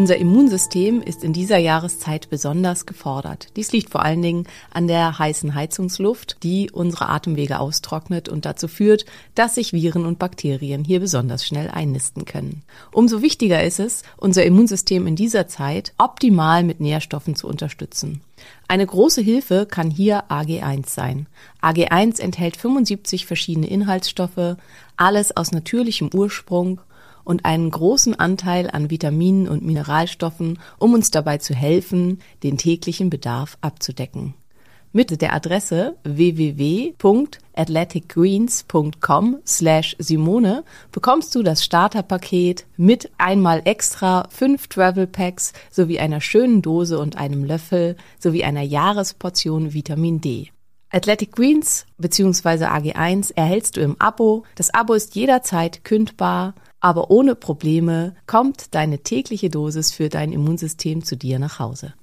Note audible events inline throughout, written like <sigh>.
Unser Immunsystem ist in dieser Jahreszeit besonders gefordert. Dies liegt vor allen Dingen an der heißen Heizungsluft, die unsere Atemwege austrocknet und dazu führt, dass sich Viren und Bakterien hier besonders schnell einnisten können. Umso wichtiger ist es, unser Immunsystem in dieser Zeit optimal mit Nährstoffen zu unterstützen. Eine große Hilfe kann hier AG1 sein. AG1 enthält 75 verschiedene Inhaltsstoffe, alles aus natürlichem Ursprung und einen großen Anteil an Vitaminen und Mineralstoffen, um uns dabei zu helfen, den täglichen Bedarf abzudecken. Mit der Adresse www.athleticgreens.com slash Simone bekommst du das Starterpaket mit einmal extra fünf Travel Packs sowie einer schönen Dose und einem Löffel sowie einer Jahresportion Vitamin D. Athletic Greens bzw. AG1 erhältst du im Abo. Das Abo ist jederzeit kündbar, aber ohne Probleme kommt deine tägliche Dosis für dein Immunsystem zu dir nach Hause.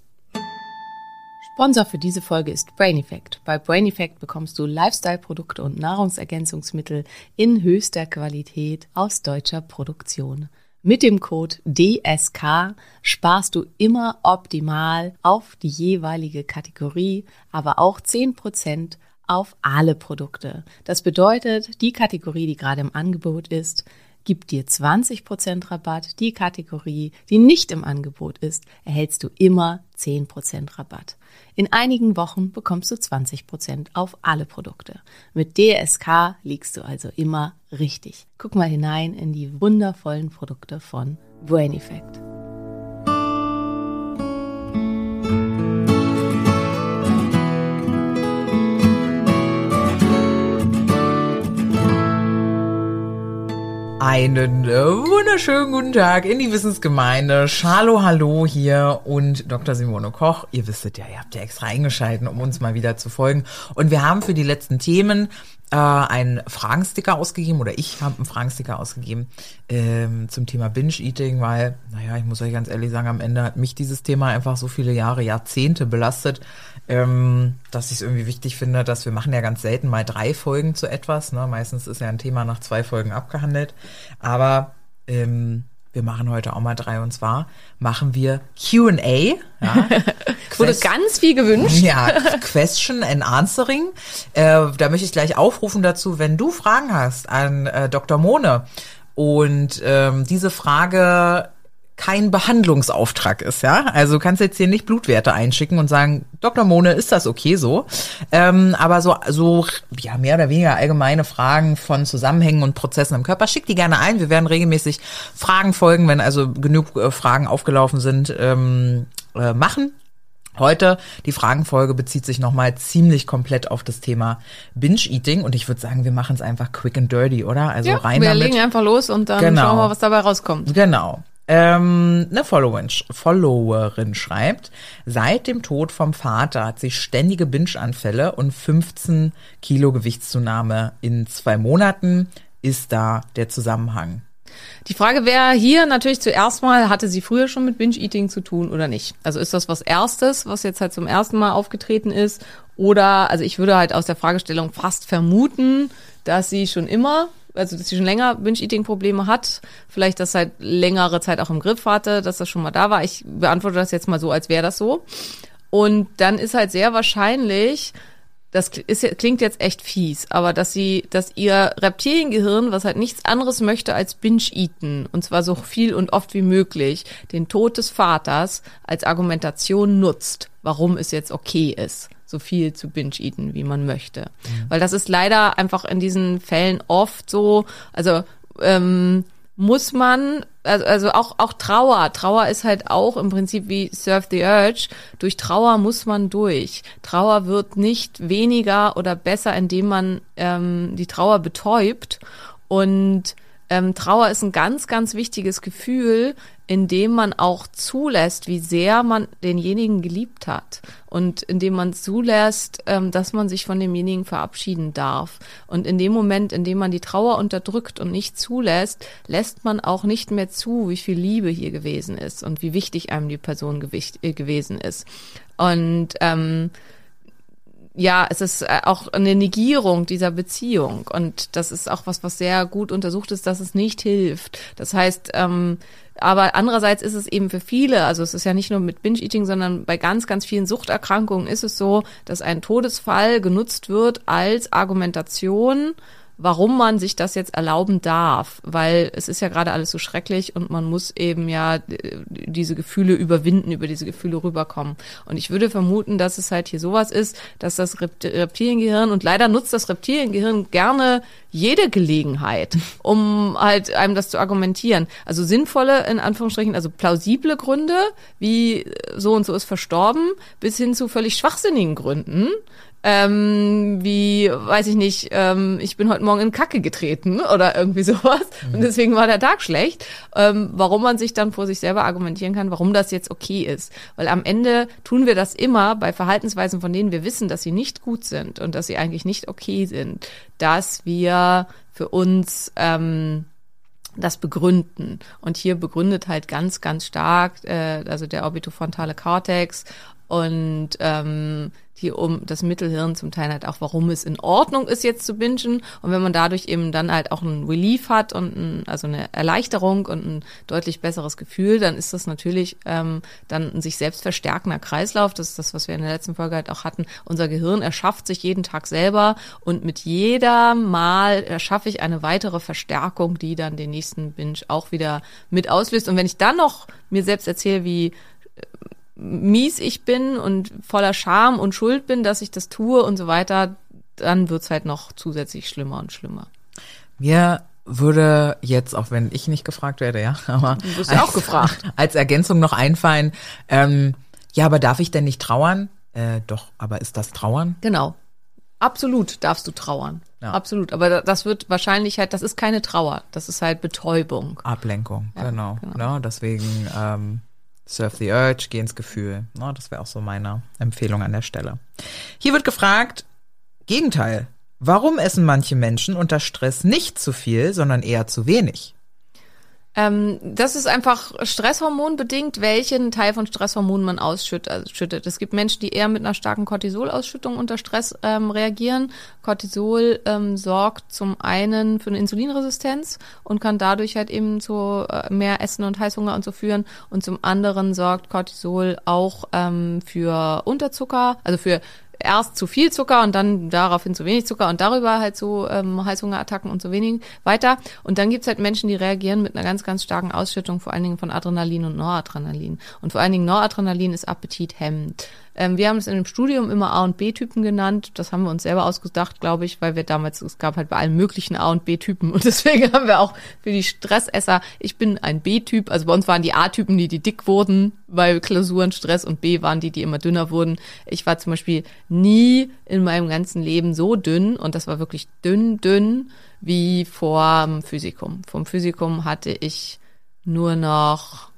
Sponsor für diese Folge ist Brain Effect. Bei Brain Effect bekommst du Lifestyle-Produkte und Nahrungsergänzungsmittel in höchster Qualität aus deutscher Produktion. Mit dem Code DSK sparst du immer optimal auf die jeweilige Kategorie, aber auch 10% auf alle Produkte. Das bedeutet, die Kategorie, die gerade im Angebot ist, gibt dir 20% Rabatt. Die Kategorie, die nicht im Angebot ist, erhältst du immer 10% Rabatt. In einigen Wochen bekommst du 20% auf alle Produkte. Mit DSK liegst du also immer richtig. Guck mal hinein in die wundervollen Produkte von Brain Effect. Einen äh, wunderschönen guten Tag in die Wissensgemeinde. Schalo, hallo hier und Dr. Simone Koch. Ihr wisstet ja, ihr habt ja extra eingeschalten, um uns mal wieder zu folgen. Und wir haben für die letzten Themen äh, einen Fragensticker ausgegeben oder ich habe einen Fragensticker ausgegeben ähm, zum Thema Binge-Eating, weil, naja, ich muss euch ganz ehrlich sagen, am Ende hat mich dieses Thema einfach so viele Jahre, Jahrzehnte belastet, ähm, dass ich es irgendwie wichtig finde, dass wir machen ja ganz selten mal drei Folgen zu etwas. Ne? Meistens ist ja ein Thema nach zwei Folgen abgehandelt. Aber ähm, wir machen heute auch mal drei und zwar machen wir QA. Ja. <laughs> Wurde ganz viel gewünscht. Ja, Question and Answering. Äh, da möchte ich gleich aufrufen dazu, wenn du Fragen hast an äh, Dr. Mone und ähm, diese Frage kein Behandlungsauftrag ist, ja. Also du kannst jetzt hier nicht Blutwerte einschicken und sagen, Dr. Mone, ist das okay so? Ähm, aber so, so, ja, mehr oder weniger allgemeine Fragen von Zusammenhängen und Prozessen im Körper, schick die gerne ein. Wir werden regelmäßig Fragen folgen, wenn also genug äh, Fragen aufgelaufen sind, ähm, äh, machen. Heute, die Fragenfolge bezieht sich nochmal ziemlich komplett auf das Thema Binge-Eating und ich würde sagen, wir machen es einfach quick and dirty, oder? Also ja, rein wir damit. legen einfach los und dann Genau. schauen wir mal, was dabei rauskommt. Genau. Ähm, eine Followerin, Followerin schreibt, seit dem Tod vom Vater hat sie ständige Binge-Anfälle und 15 Kilo Gewichtszunahme in zwei Monaten. Ist da der Zusammenhang? Die Frage wäre hier natürlich zuerst mal, hatte sie früher schon mit Binge-Eating zu tun oder nicht? Also ist das was Erstes, was jetzt halt zum ersten Mal aufgetreten ist? Oder, also ich würde halt aus der Fragestellung fast vermuten, dass sie schon immer, also dass sie schon länger Binge-Eating-Probleme hat, vielleicht das seit längere Zeit auch im Griff hatte, dass das schon mal da war. Ich beantworte das jetzt mal so, als wäre das so. Und dann ist halt sehr wahrscheinlich, das ist, klingt jetzt echt fies, aber dass sie, dass ihr Reptiliengehirn, was halt nichts anderes möchte als Binge-Eaten, und zwar so viel und oft wie möglich, den Tod des Vaters als Argumentation nutzt, warum es jetzt okay ist, so viel zu Binge-Eaten, wie man möchte. Weil das ist leider einfach in diesen Fällen oft so, also ähm, muss man, also, also auch, auch Trauer, Trauer ist halt auch im Prinzip wie Surf the Urge, durch Trauer muss man durch. Trauer wird nicht weniger oder besser, indem man ähm, die Trauer betäubt und ähm, Trauer ist ein ganz, ganz wichtiges Gefühl, in dem man auch zulässt, wie sehr man denjenigen geliebt hat und in dem man zulässt, ähm, dass man sich von demjenigen verabschieden darf. Und in dem Moment, in dem man die Trauer unterdrückt und nicht zulässt, lässt man auch nicht mehr zu, wie viel Liebe hier gewesen ist und wie wichtig einem die Person äh, gewesen ist. Und ähm, ja, es ist äh, auch eine Negierung dieser Beziehung und das ist auch was, was sehr gut untersucht ist, dass es nicht hilft. Das heißt, ähm, aber andererseits ist es eben für viele, also es ist ja nicht nur mit Binge-Eating, sondern bei ganz, ganz vielen Suchterkrankungen ist es so, dass ein Todesfall genutzt wird als Argumentation, warum man sich das jetzt erlauben darf, weil es ist ja gerade alles so schrecklich und man muss eben ja äh, diese Gefühle überwinden, über diese Gefühle rüberkommen. Und ich würde vermuten, dass es halt hier sowas ist, dass das Rept Reptiliengehirn und leider nutzt das Reptiliengehirn gerne jede Gelegenheit, um halt einem das zu argumentieren. Also sinnvolle, in Anführungsstrichen, also plausible Gründe, wie so und so ist verstorben, bis hin zu völlig schwachsinnigen Gründen, ähm, wie, weiß ich nicht, ähm, ich bin heute Morgen in Kacke getreten oder irgendwie sowas. Und deswegen war der Tag schlecht, ähm, warum man sich dann vor sich selber argumentieren kann, warum das jetzt okay ist. Weil am Ende tun wir das immer bei Verhaltensweisen, von denen wir wissen, dass sie nicht gut sind und dass sie eigentlich nicht okay sind, dass wir für uns ähm, das begründen. Und hier begründet halt ganz, ganz stark, äh, also der orbitofrontale Cortex und ähm, die um das Mittelhirn zum Teil halt auch, warum es in Ordnung ist, jetzt zu bingen. Und wenn man dadurch eben dann halt auch ein Relief hat und ein, also eine Erleichterung und ein deutlich besseres Gefühl, dann ist das natürlich ähm, dann ein sich selbst verstärkender Kreislauf. Das ist das, was wir in der letzten Folge halt auch hatten. Unser Gehirn erschafft sich jeden Tag selber und mit jeder Mal erschaffe ich eine weitere Verstärkung, die dann den nächsten Binge auch wieder mit auslöst. Und wenn ich dann noch mir selbst erzähle, wie mies ich bin und voller Scham und Schuld bin, dass ich das tue und so weiter, dann wird's halt noch zusätzlich schlimmer und schlimmer. Mir würde jetzt, auch wenn ich nicht gefragt werde, ja, <laughs> aber Du wirst ja auch gefragt. <laughs> als Ergänzung noch einfallen, ähm, ja, aber darf ich denn nicht trauern? Äh, doch, aber ist das Trauern? Genau. Absolut darfst du trauern. Ja. Absolut. Aber da- das wird wahrscheinlich halt, das ist keine Trauer. Das ist halt Betäubung. Ablenkung, Ja, genau. genau. Ne, deswegen ähm, Surf the Urge, geh ins Gefühl. Ne, das wäre auch so meine Empfehlung an der Stelle. Hier wird gefragt, Gegenteil. Warum essen manche Menschen unter Stress nicht zu viel, sondern eher zu wenig? Ähm, das ist einfach stresshormonbedingt, welchen Teil von Stresshormonen man ausschüttet. Schüttet. Es gibt Menschen, die eher mit einer starken Cortisolausschüttung unter Stress ähm, reagieren. Cortisol ähm, sorgt zum einen für eine Insulinresistenz und kann dadurch halt eben zu äh, mehr Essen und Heißhunger und so führen. Und zum anderen sorgt Cortisol auch ähm, für Unterzucker, also für erst zu viel Zucker und dann daraufhin zu wenig Zucker und darüber halt so ähm, Heißhungerattacken und so wenig weiter. Und dann gibt's halt Menschen, die reagieren mit einer ganz, ganz starken Ausschüttung, vor allen Dingen von Adrenalin und Noradrenalin. Und vor allen Dingen Noradrenalin ist appetithemmend. Ähm, wir haben es in dem Studium immer A- und B-Typen genannt. Das haben wir uns selber ausgedacht, glaube ich, weil wir damals, es gab halt bei allen möglichen A- und B-Typen. <laughs> Und deswegen haben wir auch für die Stressesser, ich bin ein B-Typ. Also bei uns waren die A-Typen, die, die dick wurden bei Klausuren, Stress und B waren die, die immer dünner wurden. Ich war zum Beispiel nie in meinem ganzen Leben so dünn und das war wirklich dünn, dünn wie vor dem Physikum. Vom Physikum hatte ich nur noch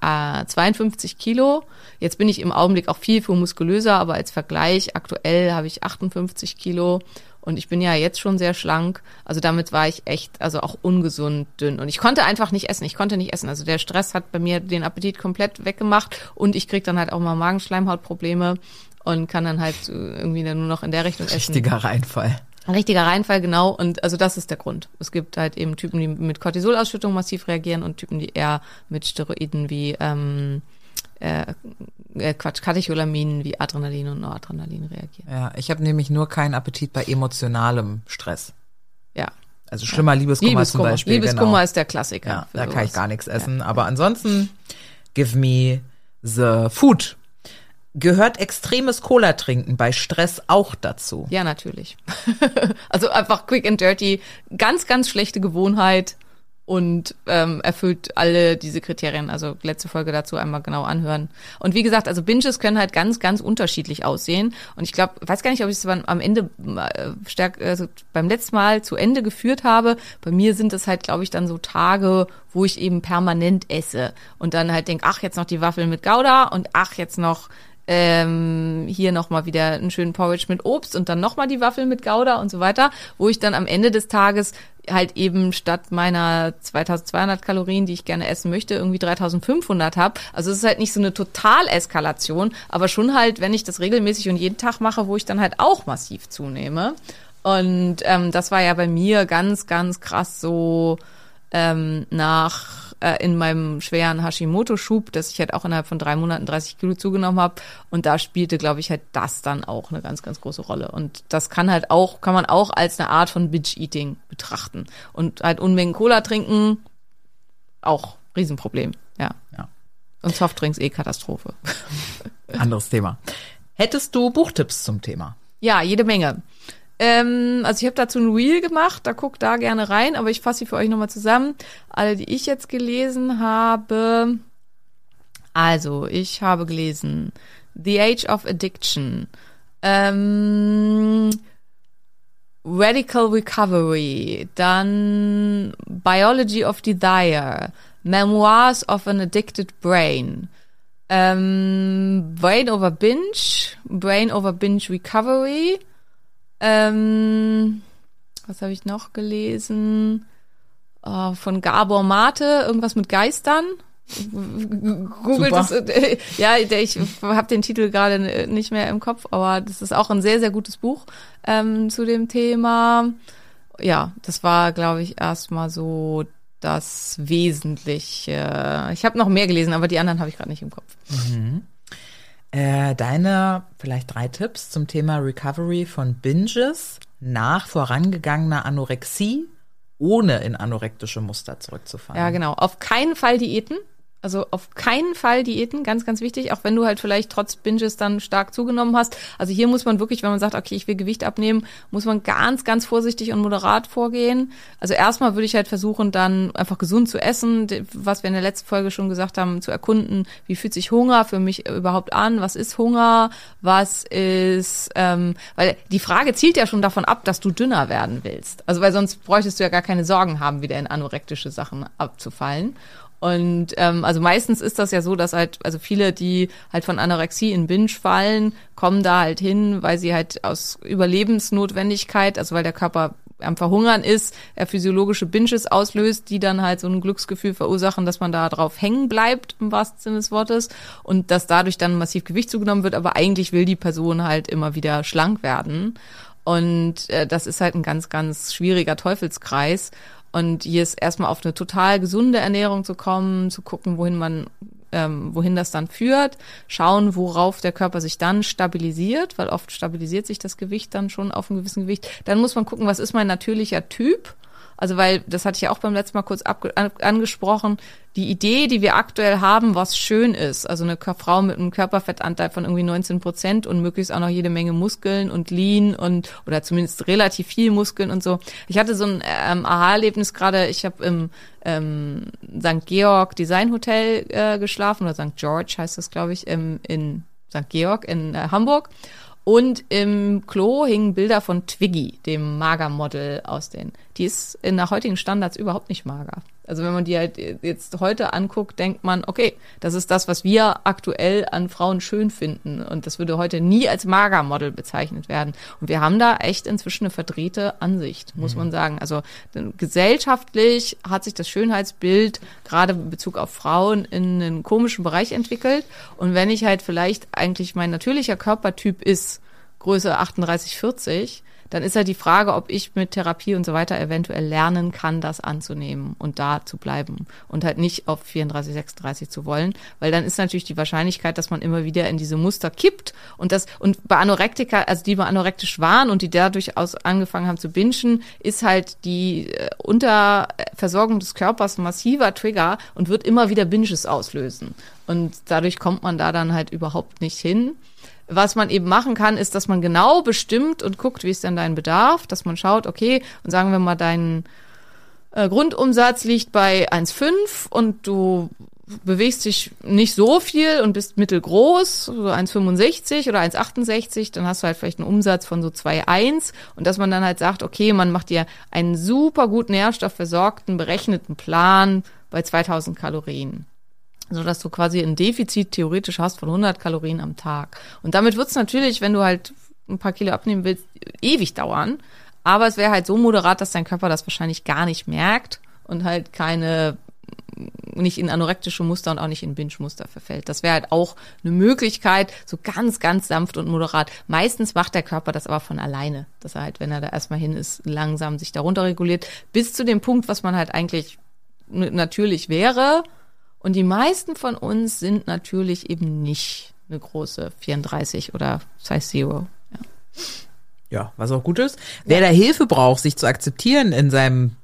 äh, 52 Kilo. Jetzt bin ich im Augenblick auch viel, viel muskulöser, aber als Vergleich aktuell habe ich 58 Kilo und ich bin ja jetzt schon sehr schlank. Also damit war ich echt, also auch ungesund dünn. Und ich konnte einfach nicht essen. Ich konnte nicht essen. Also der Stress hat bei mir den Appetit komplett weggemacht und ich krieg dann halt auch mal Magenschleimhautprobleme und kann dann halt äh, irgendwie dann nur noch in der Richtung essen. Richtiger Reinfall. Ein richtiger Reinfall, genau. Und also das ist der Grund. Es gibt halt eben Typen, die mit Cortisolausschüttung massiv reagieren und Typen, die eher mit Steroiden wie ähm, äh, äh, Quatsch, Katecholaminen wie Adrenalin und Noradrenalin reagieren. Ja, ich habe nämlich nur keinen Appetit bei emotionalem Stress. Ja. Also schlimmer Liebeskummer, zum Liebeskummer. Beispiel. Liebeskummer genau. ist der Klassiker. Ja, da kann ich sowas. gar nichts essen. Aber ansonsten, give me the food. Gehört extremes Cola trinken bei Stress auch dazu? Ja, natürlich. <laughs> also einfach quick and dirty, ganz, ganz schlechte Gewohnheit und ähm, erfüllt alle diese Kriterien. Also letzte Folge dazu einmal genau anhören. Und wie gesagt, also Binges können halt ganz, ganz unterschiedlich aussehen. Und ich glaube, weiß gar nicht, ob ich es am Ende äh, stark, also beim letzten Mal zu Ende geführt habe. Bei mir sind es halt, glaube ich, dann so Tage, wo ich eben permanent esse und dann halt denk, ach, jetzt noch die Waffeln mit Gouda und ach, jetzt noch ähm, hier nochmal wieder einen schönen Porridge mit Obst und dann nochmal die Waffel mit Gouda und so weiter, wo ich dann am Ende des Tages halt eben statt meiner 2200 Kalorien, die ich gerne essen möchte, irgendwie 3500 habe. Also es ist halt nicht so eine Totaleskalation, aber schon halt, wenn ich das regelmäßig und jeden Tag mache, wo ich dann halt auch massiv zunehme. Und ähm, das war ja bei mir ganz, ganz krass so ähm, nach äh, in meinem schweren Hashimoto-Schub, dass ich halt auch innerhalb von drei Monaten 30 Kilo zugenommen habe. Und da spielte, glaube ich, halt das dann auch eine ganz, ganz große Rolle. Und das kann halt auch, kann man auch als eine Art von Binge-Eating betrachten. Und halt Unmengen Cola trinken, auch Riesenproblem, ja. Ja. Und Softdrinks eh Katastrophe. Anderes Thema. Hättest du Buchtipps zum Thema? Ja, jede Menge. Ähm, also ich habe dazu ein Reel gemacht, da guckt da gerne rein, aber ich fasse sie für euch nochmal zusammen. Alle, die ich jetzt gelesen habe. Also, ich habe gelesen The Age of Addiction, ähm, Radical Recovery, dann Biology of Desire, Memoirs of an Addicted Brain, ähm, Brain over Binge, Brain over Binge Recovery, ähm, was habe ich noch gelesen? Oh, von Gabor Mate, irgendwas mit Geistern. Googelt Super. es. äh, Ja, ich habe den Titel gerade nicht mehr im Kopf, aber das ist auch ein sehr, sehr gutes Buch ähm, zu dem Thema. Ja, das war, glaube ich, erstmal so das Wesentliche. Ich habe noch mehr gelesen, aber die anderen habe ich gerade nicht im Kopf. Äh, deine vielleicht drei Tipps zum Thema Recovery von Binges nach vorangegangener Anorexie, ohne in anorektische Muster zurückzufallen. Ja, genau. Auf keinen Fall Diäten. Also auf keinen Fall Diäten, ganz, ganz wichtig, auch wenn du halt vielleicht trotz Binges dann stark zugenommen hast. Also hier muss man wirklich, wenn man sagt, okay, ich will Gewicht abnehmen, muss man ganz, ganz vorsichtig und moderat vorgehen. Also erstmal würde ich halt versuchen, dann einfach gesund zu essen, was wir in der letzten Folge schon gesagt haben, zu erkunden, wie fühlt sich Hunger für mich überhaupt an, was ist Hunger, was ist, ähm, weil die Frage zielt ja schon davon ab, dass du dünner werden willst. Also weil sonst bräuchtest du ja gar keine Sorgen haben, wieder in anorektische Sachen abzufallen. Und ähm, also meistens ist das ja so, dass halt, also viele, die halt von Anorexie in Binge fallen, kommen da halt hin, weil sie halt aus Überlebensnotwendigkeit, also weil der Körper am Verhungern ist, er physiologische Binges auslöst, die dann halt so ein Glücksgefühl verursachen, dass man da drauf hängen bleibt, im wahrsten Sinne des Wortes, und dass dadurch dann massiv Gewicht zugenommen wird, aber eigentlich will die Person halt immer wieder schlank werden. Und äh, das ist halt ein ganz, ganz schwieriger Teufelskreis. Und hier ist erstmal auf eine total gesunde Ernährung zu kommen, zu gucken, wohin man, ähm, wohin das dann führt, schauen, worauf der Körper sich dann stabilisiert, weil oft stabilisiert sich das Gewicht dann schon auf einem gewissen Gewicht. Dann muss man gucken, was ist mein natürlicher Typ? Also weil, das hatte ich ja auch beim letzten Mal kurz an, angesprochen, die Idee, die wir aktuell haben, was schön ist, also eine Frau mit einem Körperfettanteil von irgendwie 19 Prozent und möglichst auch noch jede Menge Muskeln und Lean und oder zumindest relativ viel Muskeln und so. Ich hatte so ein ähm, Aha-Erlebnis gerade, ich habe im ähm, St. Georg Design Hotel äh, geschlafen oder St. George heißt das, glaube ich, im, in St. Georg in äh, Hamburg. Und im Klo hingen Bilder von Twiggy, dem Magermodel aus den. Die ist der heutigen Standards überhaupt nicht mager. Also wenn man die halt jetzt heute anguckt, denkt man, okay, das ist das, was wir aktuell an Frauen schön finden. Und das würde heute nie als Magermodel bezeichnet werden. Und wir haben da echt inzwischen eine verdrehte Ansicht, muss man sagen. Also denn gesellschaftlich hat sich das Schönheitsbild gerade in Bezug auf Frauen in einen komischen Bereich entwickelt. Und wenn ich halt vielleicht eigentlich mein natürlicher Körpertyp ist, Größe 38, 40, dann ist halt die Frage, ob ich mit Therapie und so weiter eventuell lernen kann, das anzunehmen und da zu bleiben und halt nicht auf 34, 36 zu wollen, weil dann ist natürlich die Wahrscheinlichkeit, dass man immer wieder in diese Muster kippt und das und bei Anorektiker, also die bei anorektisch waren und die dadurch aus angefangen haben zu bingen, ist halt die äh, Unterversorgung des Körpers ein massiver Trigger und wird immer wieder Binges auslösen und dadurch kommt man da dann halt überhaupt nicht hin. Was man eben machen kann, ist, dass man genau bestimmt und guckt, wie ist denn dein Bedarf, dass man schaut, okay, und sagen wir mal, dein äh, Grundumsatz liegt bei 1,5 und du bewegst dich nicht so viel und bist mittelgroß, so 1,65 oder 1,68, dann hast du halt vielleicht einen Umsatz von so 2,1 und dass man dann halt sagt, okay, man macht dir einen super gut nährstoffversorgten, berechneten Plan bei 2000 Kalorien so dass du quasi ein Defizit theoretisch hast von 100 Kalorien am Tag. Und damit wird's natürlich, wenn du halt ein paar Kilo abnehmen willst, ewig dauern. Aber es wäre halt so moderat, dass dein Körper das wahrscheinlich gar nicht merkt und halt keine nicht in anorektische Muster und auch nicht in Binge-Muster verfällt. Das wäre halt auch eine Möglichkeit, so ganz, ganz sanft und moderat. Meistens macht der Körper das aber von alleine, dass er halt, wenn er da erstmal hin ist, langsam sich darunter reguliert, bis zu dem Punkt, was man halt eigentlich natürlich wäre, und die meisten von uns sind natürlich eben nicht eine große 34 oder Size Zero. Ja, Ja, was auch gut ist. Wer da Hilfe braucht, sich zu akzeptieren in seinem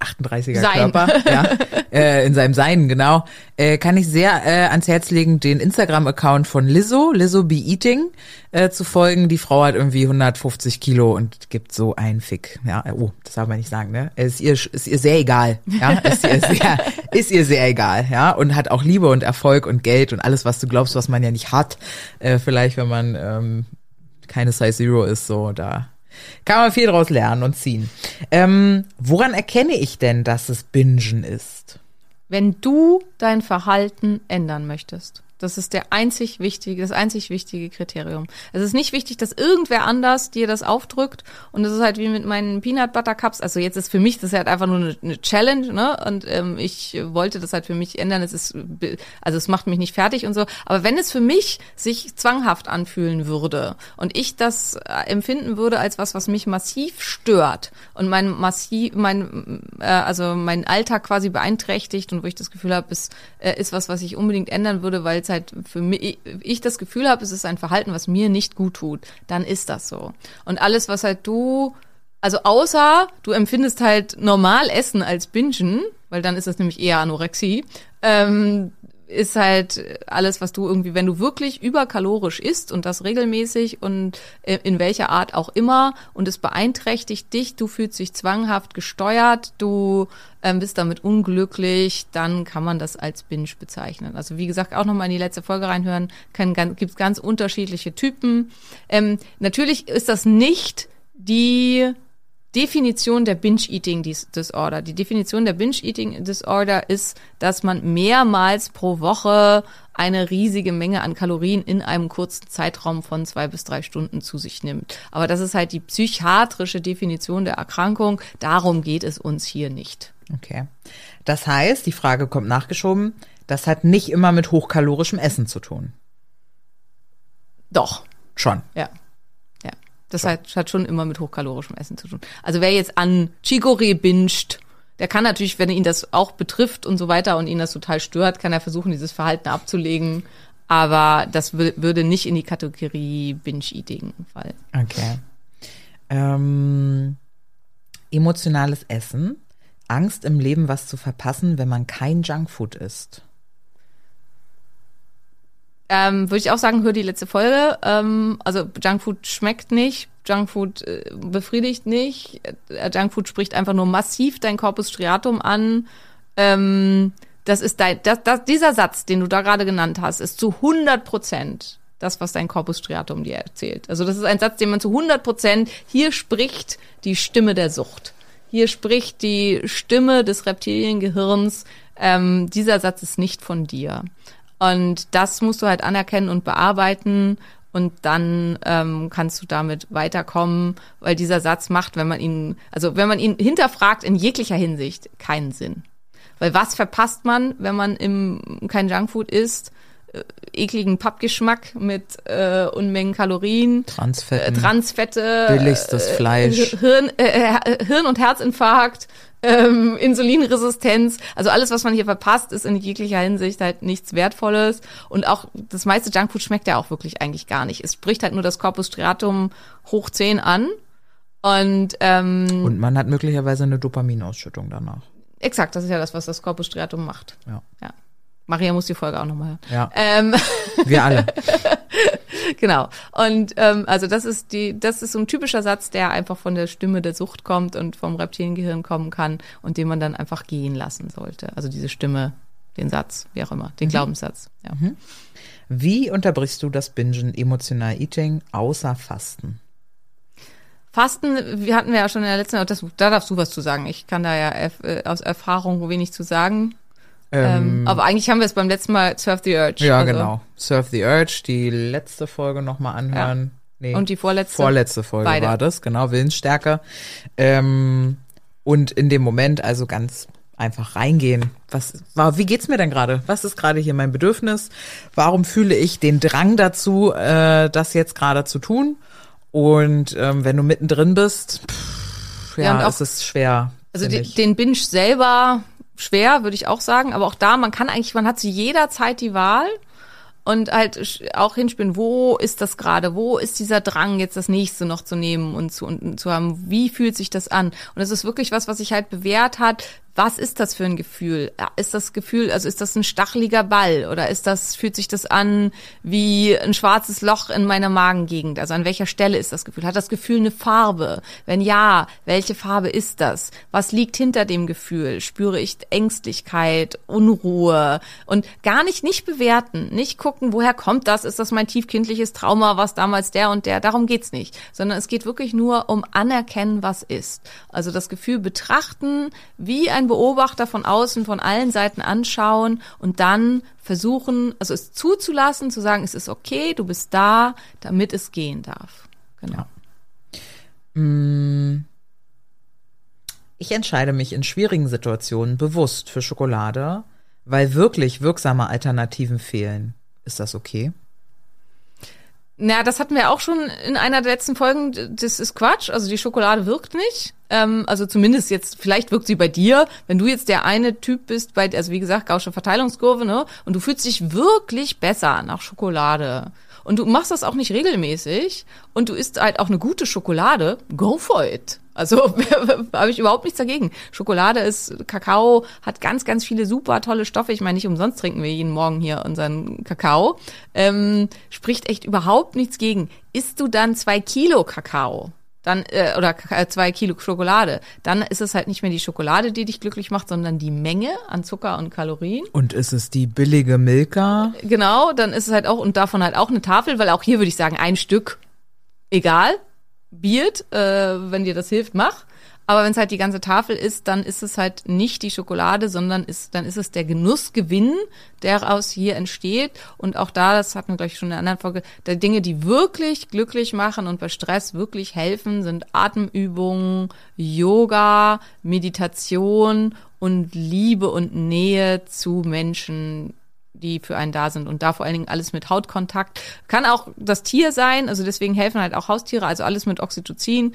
38er Sein. Körper, ja, <laughs> äh, in seinem Sein, genau, äh, kann ich sehr äh, ans Herz legen, den Instagram-Account von Lizzo, Lizzo Be Eating, äh, zu folgen. Die Frau hat irgendwie 150 Kilo und gibt so einen Fick. Ja, oh, das darf man nicht sagen, ne? Ist ihr, ist ihr sehr egal, ja, ist ihr sehr, <laughs> ist ihr sehr egal, ja, und hat auch Liebe und Erfolg und Geld und alles, was du glaubst, was man ja nicht hat, äh, vielleicht, wenn man ähm, keine Size Zero ist, so da kann man viel draus lernen und ziehen. Ähm, woran erkenne ich denn, dass es Bingen ist? Wenn du dein Verhalten ändern möchtest. Das ist der einzig wichtige, das einzig wichtige Kriterium. Es ist nicht wichtig, dass irgendwer anders dir das aufdrückt. Und das ist halt wie mit meinen Peanut Butter Cups. Also jetzt ist für mich das halt einfach nur eine, eine Challenge, ne? Und ähm, ich wollte das halt für mich ändern. Es ist, also es macht mich nicht fertig und so. Aber wenn es für mich sich zwanghaft anfühlen würde und ich das äh, empfinden würde als was, was mich massiv stört und mein massiv, mein, äh, also mein Alltag quasi beeinträchtigt und wo ich das Gefühl habe, es äh, ist was, was ich unbedingt ändern würde, weil es halt für mich, ich das Gefühl habe, es ist ein Verhalten, was mir nicht gut tut, dann ist das so. Und alles, was halt du, also außer du empfindest halt normal Essen als Bingen, weil dann ist das nämlich eher Anorexie, ähm, ist halt alles, was du irgendwie, wenn du wirklich überkalorisch isst und das regelmäßig und in welcher Art auch immer und es beeinträchtigt dich, du fühlst dich zwanghaft gesteuert, du ähm, bist damit unglücklich, dann kann man das als Binge bezeichnen. Also wie gesagt, auch nochmal in die letzte Folge reinhören, gibt es ganz unterschiedliche Typen. Ähm, natürlich ist das nicht die Definition der Binge-Eating Disorder. Die Definition der Binge-Eating Disorder ist, dass man mehrmals pro Woche eine riesige Menge an Kalorien in einem kurzen Zeitraum von zwei bis drei Stunden zu sich nimmt. Aber das ist halt die psychiatrische Definition der Erkrankung. Darum geht es uns hier nicht. Okay. Das heißt, die Frage kommt nachgeschoben, das hat nicht immer mit hochkalorischem Essen zu tun. Doch, Schon. ja. Das hat, hat schon immer mit hochkalorischem Essen zu tun. Also wer jetzt an Chicorée binscht, der kann natürlich, wenn ihn das auch betrifft und so weiter und ihn das total stört, kann er versuchen, dieses Verhalten abzulegen. Aber das wür- würde nicht in die Kategorie Binge-Eating fallen. Okay. Ähm, emotionales Essen. Angst im Leben, was zu verpassen, wenn man kein Junkfood isst. Ähm, Würde ich auch sagen, hör die letzte Folge. Ähm, also Junkfood schmeckt nicht, Junkfood äh, befriedigt nicht, äh, Junkfood spricht einfach nur massiv dein Corpus striatum an. Ähm, das ist dein, das, das, dieser Satz, den du da gerade genannt hast, ist zu 100 Prozent das, was dein Corpus striatum dir erzählt. Also das ist ein Satz, den man zu 100 Prozent, hier spricht die Stimme der Sucht. Hier spricht die Stimme des Reptiliengehirns. Ähm, dieser Satz ist nicht von dir. Und das musst du halt anerkennen und bearbeiten. Und dann ähm, kannst du damit weiterkommen, weil dieser Satz macht, wenn man ihn, also wenn man ihn hinterfragt in jeglicher Hinsicht, keinen Sinn. Weil was verpasst man, wenn man im kein Junkfood isst? Äh, ekligen Pappgeschmack mit äh, Unmengen Kalorien, äh, Transfetten. Transfette, Billigstes äh, Fleisch. Hirn, äh, äh, Hirn- und Herzinfarkt, ähm, Insulinresistenz. Also alles, was man hier verpasst, ist in jeglicher Hinsicht halt nichts Wertvolles. Und auch das meiste Junkfood schmeckt ja auch wirklich eigentlich gar nicht. Es spricht halt nur das Corpus striatum hoch 10 an. Und ähm, Und man hat möglicherweise eine Dopaminausschüttung danach. exakt, das ist ja das, was das Corpus striatum macht. Ja. Ja. Maria muss die Folge auch nochmal hören. Ja. Ähm, <laughs> Wir alle. <laughs> genau. Und ähm, also das ist die, das ist so ein typischer Satz, der einfach von der Stimme der Sucht kommt und vom Reptiliengehirn kommen kann und den man dann einfach gehen lassen sollte. Also diese Stimme, den Satz, wie auch immer, den Glaubenssatz. Ja. Wie unterbrichst du das Bingen Emotional Eating außer Fasten? Fasten, wir hatten wir ja schon in der letzten, das, da darfst du was zu sagen. Ich kann da ja äh, aus Erfahrung wenig zu sagen. Ähm, aber eigentlich haben wir es beim letzten Mal Surf the Urge. Ja, also- genau. Surf the Urge, die letzte Folge nochmal anhören. Nee, Und die vorletzte? Vorletzte Folge Beide. war das, genau, Willensstärke. Ähm, und in dem Moment also ganz einfach reingehen. Was war, wie geht's mir denn gerade? Was ist gerade hier mein Bedürfnis? Warum fühle ich den Drang dazu, äh, das jetzt gerade zu tun? Und ähm, wenn du mittendrin bist, pff, ja, Ja, auch- ist es schwer. Also ich. den Binge selber schwer, würde ich auch sagen. Aber auch da, man kann eigentlich, man hat zu jeder Zeit die Wahl und halt auch hinspielen, wo ist das gerade? Wo ist dieser Drang, jetzt das nächste noch zu nehmen und zu, und zu haben? Wie fühlt sich das an? Und es ist wirklich was, was sich halt bewährt hat. Was ist das für ein Gefühl? Ja, Ist das Gefühl, also ist das ein stacheliger Ball oder ist das, fühlt sich das an wie ein schwarzes Loch in meiner Magengegend? Also an welcher Stelle ist das Gefühl? Hat das Gefühl eine Farbe? Wenn ja, welche Farbe ist das? Was liegt hinter dem Gefühl? Spüre ich Ängstlichkeit, Unruhe und gar nicht, nicht bewerten, nicht gucken, woher kommt das? Ist das mein tiefkindliches Trauma, was damals der und der? Darum geht's nicht, sondern es geht wirklich nur um anerkennen, was ist. Also das Gefühl betrachten, wie ein Beobachter von außen, von allen Seiten anschauen und dann versuchen, also es zuzulassen, zu sagen, es ist okay, du bist da, damit es gehen darf. Genau. Ich entscheide mich in schwierigen Situationen bewusst für Schokolade, weil wirklich wirksame Alternativen fehlen. Ist das okay? Na, das hatten wir auch schon in einer der letzten Folgen. Das ist Quatsch. Also die Schokolade wirkt nicht. Ähm, also zumindest jetzt, vielleicht wirkt sie bei dir, wenn du jetzt der eine Typ bist, bei, also wie gesagt, gausche Verteilungskurve, ne? Und du fühlst dich wirklich besser nach Schokolade. Und du machst das auch nicht regelmäßig und du isst halt auch eine gute Schokolade, go for it. Also <laughs> habe ich überhaupt nichts dagegen. Schokolade ist, Kakao hat ganz, ganz viele super tolle Stoffe. Ich meine, nicht umsonst trinken wir jeden Morgen hier unseren Kakao. Ähm, spricht echt überhaupt nichts gegen. Isst du dann zwei Kilo Kakao? Dann, äh, oder äh, zwei Kilo Schokolade, dann ist es halt nicht mehr die Schokolade, die dich glücklich macht, sondern die Menge an Zucker und Kalorien. Und ist es die billige Milka? Genau, dann ist es halt auch, und davon halt auch eine Tafel, weil auch hier würde ich sagen, ein Stück, egal, Biert, äh, wenn dir das hilft, mach. Aber wenn es halt die ganze Tafel ist, dann ist es halt nicht die Schokolade, sondern ist, dann ist es der Genussgewinn, der aus hier entsteht. Und auch da, das hatten wir gleich schon in einer anderen Folge, der Dinge, die wirklich glücklich machen und bei Stress wirklich helfen, sind Atemübungen, Yoga, Meditation und Liebe und Nähe zu Menschen, die für einen da sind und da vor allen Dingen alles mit Hautkontakt. Kann auch das Tier sein, also deswegen helfen halt auch Haustiere, also alles mit Oxytocin,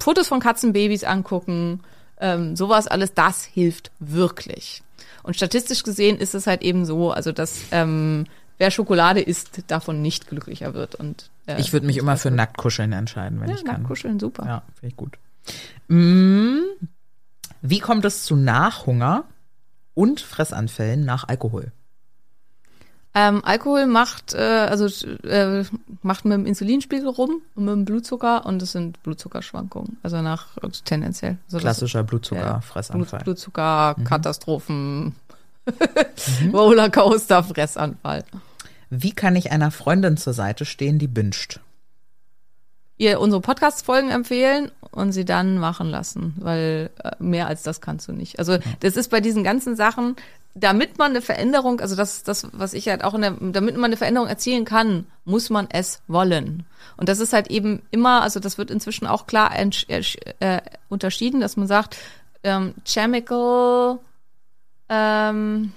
Fotos von Katzenbabys angucken, ähm, sowas alles, das hilft wirklich. Und statistisch gesehen ist es halt eben so, also dass ähm, wer Schokolade isst, davon nicht glücklicher wird. Und äh, Ich würde mich immer für Nacktkuscheln entscheiden, wenn ja, ich kann. Nacktkuscheln, super. Ja, finde ich gut. Mm, Wie kommt es zu Nachhunger und Fressanfällen nach Alkohol? Ähm, Alkohol macht, äh, also äh, macht mit dem Insulinspiegel rum und mit dem Blutzucker und es sind Blutzuckerschwankungen. Also nach also tendenziell. Also das- Klassischer Blutzucker-Fressanfall. Blut, Blutzucker, Katastrophen, <laughs> Rollercoaster, Fressanfall. Wie kann ich einer Freundin zur Seite stehen, die binscht? Ihr unsere Podcast-Folgen empfehlen und sie dann machen lassen, weil äh, mehr als das kannst du nicht. Also das ist bei diesen ganzen Sachen, damit man eine Veränderung, also das das, was ich halt auch in der, damit man eine Veränderung erzielen kann, muss man es wollen. Und das ist halt eben immer, also das wird inzwischen auch klar äh, unterschieden, dass man sagt, ähm, chemical, ähm,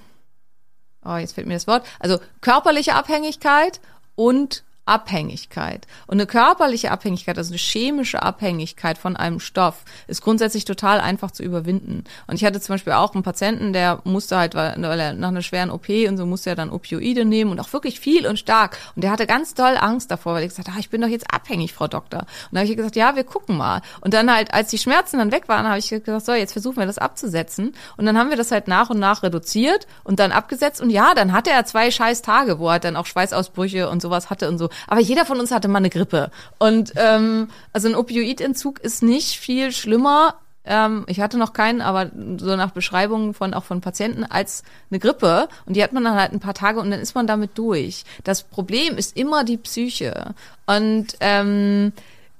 oh, jetzt fehlt mir das Wort, also körperliche Abhängigkeit und Abhängigkeit. Und eine körperliche Abhängigkeit, also eine chemische Abhängigkeit von einem Stoff, ist grundsätzlich total einfach zu überwinden. Und ich hatte zum Beispiel auch einen Patienten, der musste halt, weil er nach einer schweren OP und so musste er dann Opioide nehmen und auch wirklich viel und stark. Und der hatte ganz doll Angst davor, weil ich gesagt, ah, ich bin doch jetzt abhängig, Frau Doktor. Und da habe ich gesagt, ja, wir gucken mal. Und dann halt, als die Schmerzen dann weg waren, habe ich gesagt, so, jetzt versuchen wir das abzusetzen. Und dann haben wir das halt nach und nach reduziert und dann abgesetzt. Und ja, dann hatte er zwei scheiß Tage, wo er dann auch Schweißausbrüche und sowas hatte und so. Aber jeder von uns hatte mal eine Grippe. Und ähm, also ein Opioidentzug ist nicht viel schlimmer. Ähm, ich hatte noch keinen, aber so nach Beschreibungen von auch von Patienten als eine Grippe. Und die hat man dann halt ein paar Tage und dann ist man damit durch. Das Problem ist immer die Psyche. Und ähm,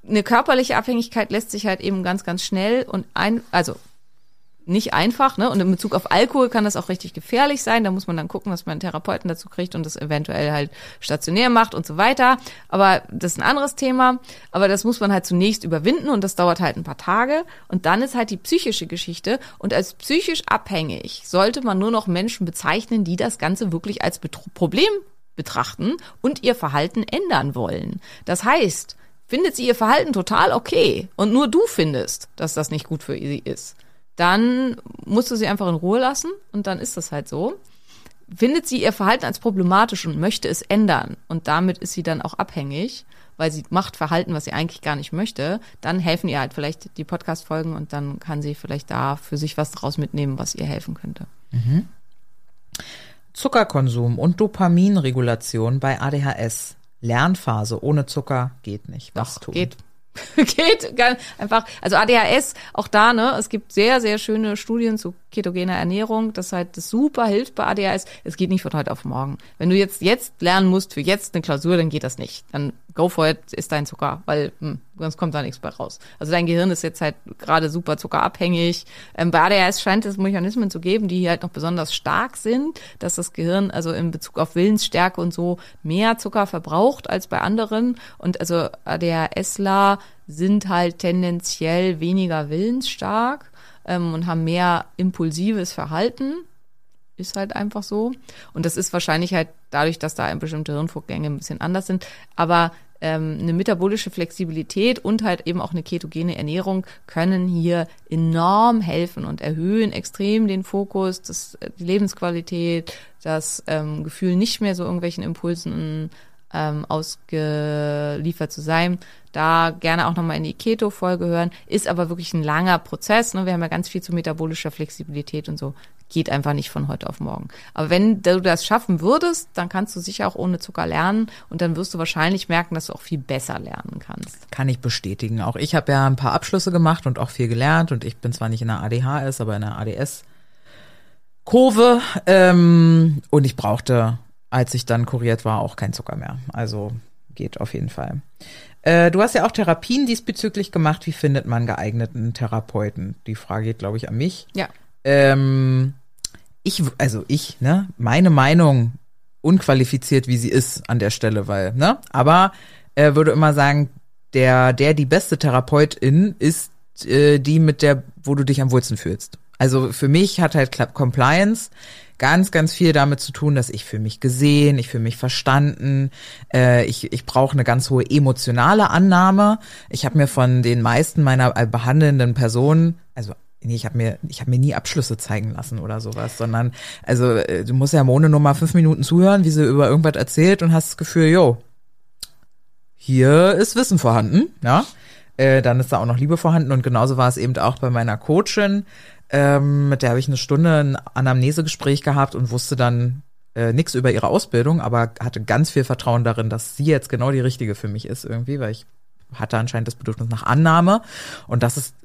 eine körperliche Abhängigkeit lässt sich halt eben ganz, ganz schnell und ein, also nicht einfach, ne? Und in Bezug auf Alkohol kann das auch richtig gefährlich sein. Da muss man dann gucken, dass man einen Therapeuten dazu kriegt und das eventuell halt stationär macht und so weiter. Aber das ist ein anderes Thema. Aber das muss man halt zunächst überwinden und das dauert halt ein paar Tage. Und dann ist halt die psychische Geschichte. Und als psychisch abhängig sollte man nur noch Menschen bezeichnen, die das Ganze wirklich als Betru Problem betrachten und ihr Verhalten ändern wollen. Das heißt, findet sie ihr Verhalten total okay und nur du findest, dass das nicht gut für sie ist dann musst du sie einfach in Ruhe lassen und dann ist das halt so. Findet sie ihr Verhalten als problematisch und möchte es ändern und damit ist sie dann auch abhängig, weil sie macht Verhalten, was sie eigentlich gar nicht möchte, dann helfen ihr halt vielleicht die Podcast-Folgen und dann kann sie vielleicht da für sich was draus mitnehmen, was ihr helfen könnte. Zuckerkonsum und Dopaminregulation bei ADHS. Lernphase ohne Zucker geht nicht. Was Doch, tun? geht. <laughs> geht einfach, also ADHS, auch da, ne, es gibt sehr, sehr schöne Studien zu ketogener Ernährung, das halt das super hilft bei ADHS. Es geht nicht von heute auf morgen. Wenn du jetzt, jetzt lernen musst für jetzt eine Klausur, dann geht das nicht. Dann go for it, ist dein Zucker, weil hm, sonst kommt da nichts bei raus. Also dein Gehirn ist jetzt halt gerade super zuckerabhängig. Ähm, bei ADHS scheint es Mechanismen zu geben, die hier halt noch besonders stark sind, dass das Gehirn also in Bezug auf Willensstärke und so mehr Zucker verbraucht als bei anderen. Und also ADHSler sind halt tendenziell weniger willensstark ähm, und haben mehr impulsives Verhalten. Ist halt einfach so. Und das ist wahrscheinlich halt dadurch, dass da bestimmte Hirnvorgänge ein bisschen anders sind. Aber ähm, eine metabolische Flexibilität und halt eben auch eine ketogene Ernährung können hier enorm helfen und erhöhen extrem den Fokus, das, die Lebensqualität, das ähm, Gefühl, nicht mehr so irgendwelchen Impulsen ähm, ausgeliefert zu sein. Da gerne auch nochmal in die Keto-Folge hören. Ist aber wirklich ein langer Prozess. Ne? Wir haben ja ganz viel zu metabolischer Flexibilität und so. Geht einfach nicht von heute auf morgen. Aber wenn du das schaffen würdest, dann kannst du sicher auch ohne Zucker lernen und dann wirst du wahrscheinlich merken, dass du auch viel besser lernen kannst. Kann ich bestätigen. Auch ich habe ja ein paar Abschlüsse gemacht und auch viel gelernt und ich bin zwar nicht in der ADHS, aber in der ADS. Kurve ähm, und ich brauchte, als ich dann kuriert war, auch kein Zucker mehr. Also geht auf jeden Fall. Äh, du hast ja auch Therapien diesbezüglich gemacht. Wie findet man geeigneten Therapeuten? Die Frage geht, glaube ich, an mich. Ja. Ähm, ich, also ich, ne, meine Meinung, unqualifiziert wie sie ist an der Stelle, weil, ne, aber äh, würde immer sagen, der, der die beste Therapeutin ist äh, die mit der, wo du dich am wohlsten fühlst. Also für mich hat halt Club Compliance ganz, ganz viel damit zu tun, dass ich fühle mich gesehen, ich fühle mich verstanden, äh, ich, ich brauche eine ganz hohe emotionale Annahme. Ich habe mir von den meisten meiner äh, behandelnden Personen, also Nee, ich habe mir, ich habe mir nie Abschlüsse zeigen lassen oder sowas, sondern also äh, du musst ja Mone nur mal fünf Minuten zuhören, wie sie über irgendwas erzählt und hast das Gefühl, jo, hier ist Wissen vorhanden, ja. Äh, dann ist da auch noch Liebe vorhanden und genauso war es eben auch bei meiner Coachin, ähm, mit der habe ich eine Stunde ein Anamnesegespräch gehabt und wusste dann äh, nichts über ihre Ausbildung, aber hatte ganz viel Vertrauen darin, dass sie jetzt genau die richtige für mich ist irgendwie, weil ich hatte anscheinend das Bedürfnis nach Annahme und das ist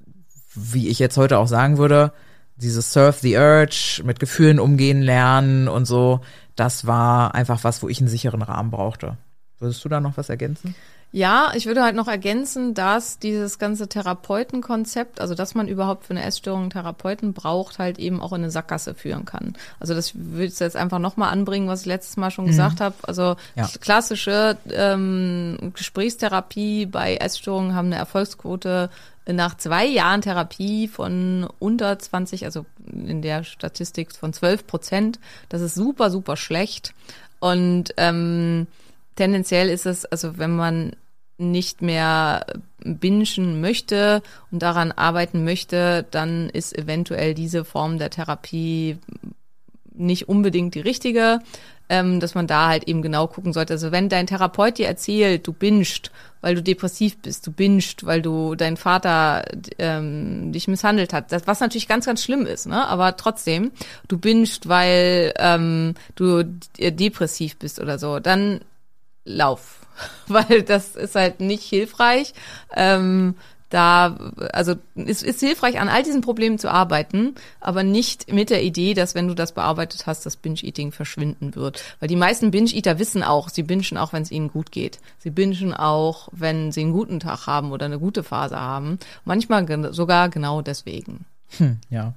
wie ich jetzt heute auch sagen würde, dieses Surf the Urge, mit Gefühlen umgehen lernen und so, das war einfach was, wo ich einen sicheren Rahmen brauchte. Würdest du da noch was ergänzen? Ja, ich würde halt noch ergänzen, dass dieses ganze Therapeutenkonzept, also dass man überhaupt für eine Essstörung einen Therapeuten braucht, halt eben auch in eine Sackgasse führen kann. Also das würde ich jetzt einfach nochmal anbringen, was ich letztes Mal schon gesagt habe. Also Ja. klassische ähm, Gesprächstherapie bei Essstörungen haben eine Erfolgsquote nach zwei Jahren Therapie von unter 20, also in der Statistik von 12 Prozent. Das ist super, super schlecht. Und ähm, tendenziell ist es, also wenn man nicht mehr bingen möchte und daran arbeiten möchte, dann ist eventuell diese Form der Therapie nicht unbedingt die richtige, ähm, dass man da halt eben genau gucken sollte. Also wenn dein Therapeut dir erzählt, du bingst, weil du depressiv bist, du bingst, weil du dein Vater ähm, dich misshandelt hat, das, was natürlich ganz, ganz schlimm ist, ne? aber trotzdem, du bingst, weil ähm, du depressiv bist oder so, dann lauf, <laughs> weil das ist halt nicht hilfreich. Ähm, da, also es ist hilfreich, an all diesen Problemen zu arbeiten, aber nicht mit der Idee, dass wenn du das bearbeitet hast, das Binge-Eating verschwinden wird. Weil die meisten Binge-Eater wissen auch, sie bingen auch, wenn es ihnen gut geht. Sie bingen auch, wenn sie einen guten Tag haben oder eine gute Phase haben. Manchmal gen- sogar genau deswegen. Ja.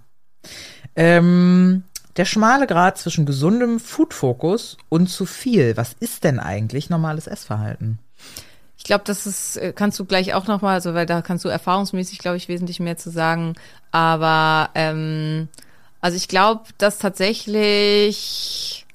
Ähm, der schmale Grad zwischen gesundem Food-Fokus und zu viel. Was ist denn eigentlich normales Essverhalten? Ich glaube, das ist, äh, kannst du gleich auch nochmal, also weil da kannst du erfahrungsmäßig, glaube ich, wesentlich mehr zu sagen. Aber ähm, also ich glaube, dass tatsächlich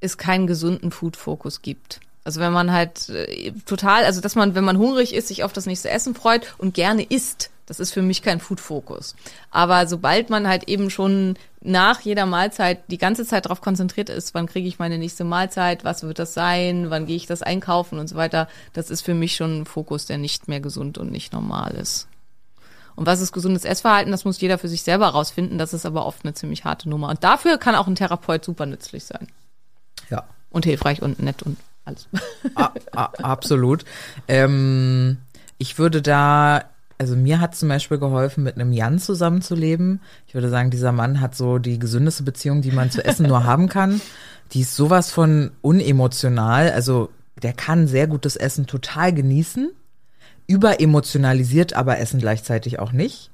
es keinen gesunden Food-Fokus gibt. Also wenn man halt äh, total, also dass man, wenn man hungrig ist, sich auf das nächste Essen freut und gerne isst, das ist für mich kein Food-Fokus. Aber sobald man halt eben schon nach jeder Mahlzeit die ganze Zeit darauf konzentriert ist, wann kriege ich meine nächste Mahlzeit, was wird das sein, wann gehe ich das einkaufen und so weiter, das ist für mich schon ein Fokus, der nicht mehr gesund und nicht normal ist. Und was ist gesundes Essverhalten, das muss jeder für sich selber rausfinden, das ist aber oft eine ziemlich harte Nummer. Und dafür kann auch ein Therapeut super nützlich sein. Ja. Und hilfreich und nett und alles. A absolut. Ähm, ich würde da, also mir hat zum Beispiel geholfen, mit einem Jan zusammenzuleben. Ich würde sagen, dieser Mann hat so die gesündeste Beziehung, die man zu Essen nur haben kann. Die ist sowas von unemotional. Also der kann sehr gutes Essen total genießen, überemotionalisiert aber Essen gleichzeitig auch nicht.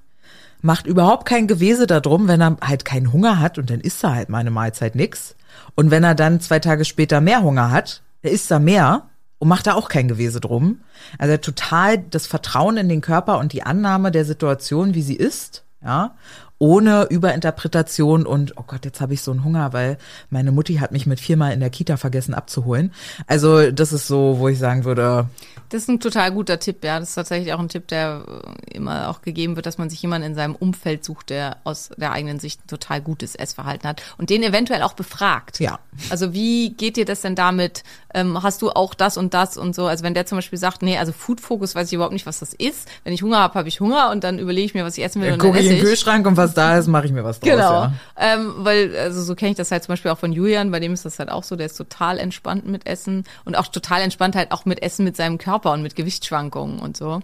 Macht überhaupt kein Gewese darum, wenn er halt keinen Hunger hat und dann isst er halt mal eine Mahlzeit nix. Und wenn er dann zwei Tage später mehr Hunger hat, dann isst er mehr und macht da auch kein Gewese drum. Also total das Vertrauen in den Körper und die Annahme der Situation, wie sie ist, ja, ohne Überinterpretation und oh Gott, jetzt habe ich so einen Hunger, weil meine Mutti hat mich mit viermal in der Kita vergessen abzuholen. Also das ist so, wo ich sagen würde, Das ist ein total guter Tipp, ja. Das ist tatsächlich auch ein Tipp, der äh, immer auch gegeben wird, dass man sich jemanden in seinem Umfeld sucht, der aus der eigenen Sicht ein total gutes Essverhalten hat und den eventuell auch befragt. Ja. Also wie geht dir das denn damit? Ähm, hast du auch das und das und so? Also wenn der zum Beispiel sagt, nee, also Food Focus weiß ich überhaupt nicht, was das ist. Wenn ich Hunger habe, habe ich Hunger und dann überlege ich mir, was ich essen will dann und dann gucke ich in den. Kühlschrank und was da ist, mache ich mir was draus. Genau. Ja. Ähm, weil, also so kenne ich das halt zum Beispiel auch von Julian, bei dem ist das halt auch so, der ist total entspannt mit Essen und auch total entspannt halt auch mit Essen mit seinem Körper und mit Gewichtsschwankungen und so.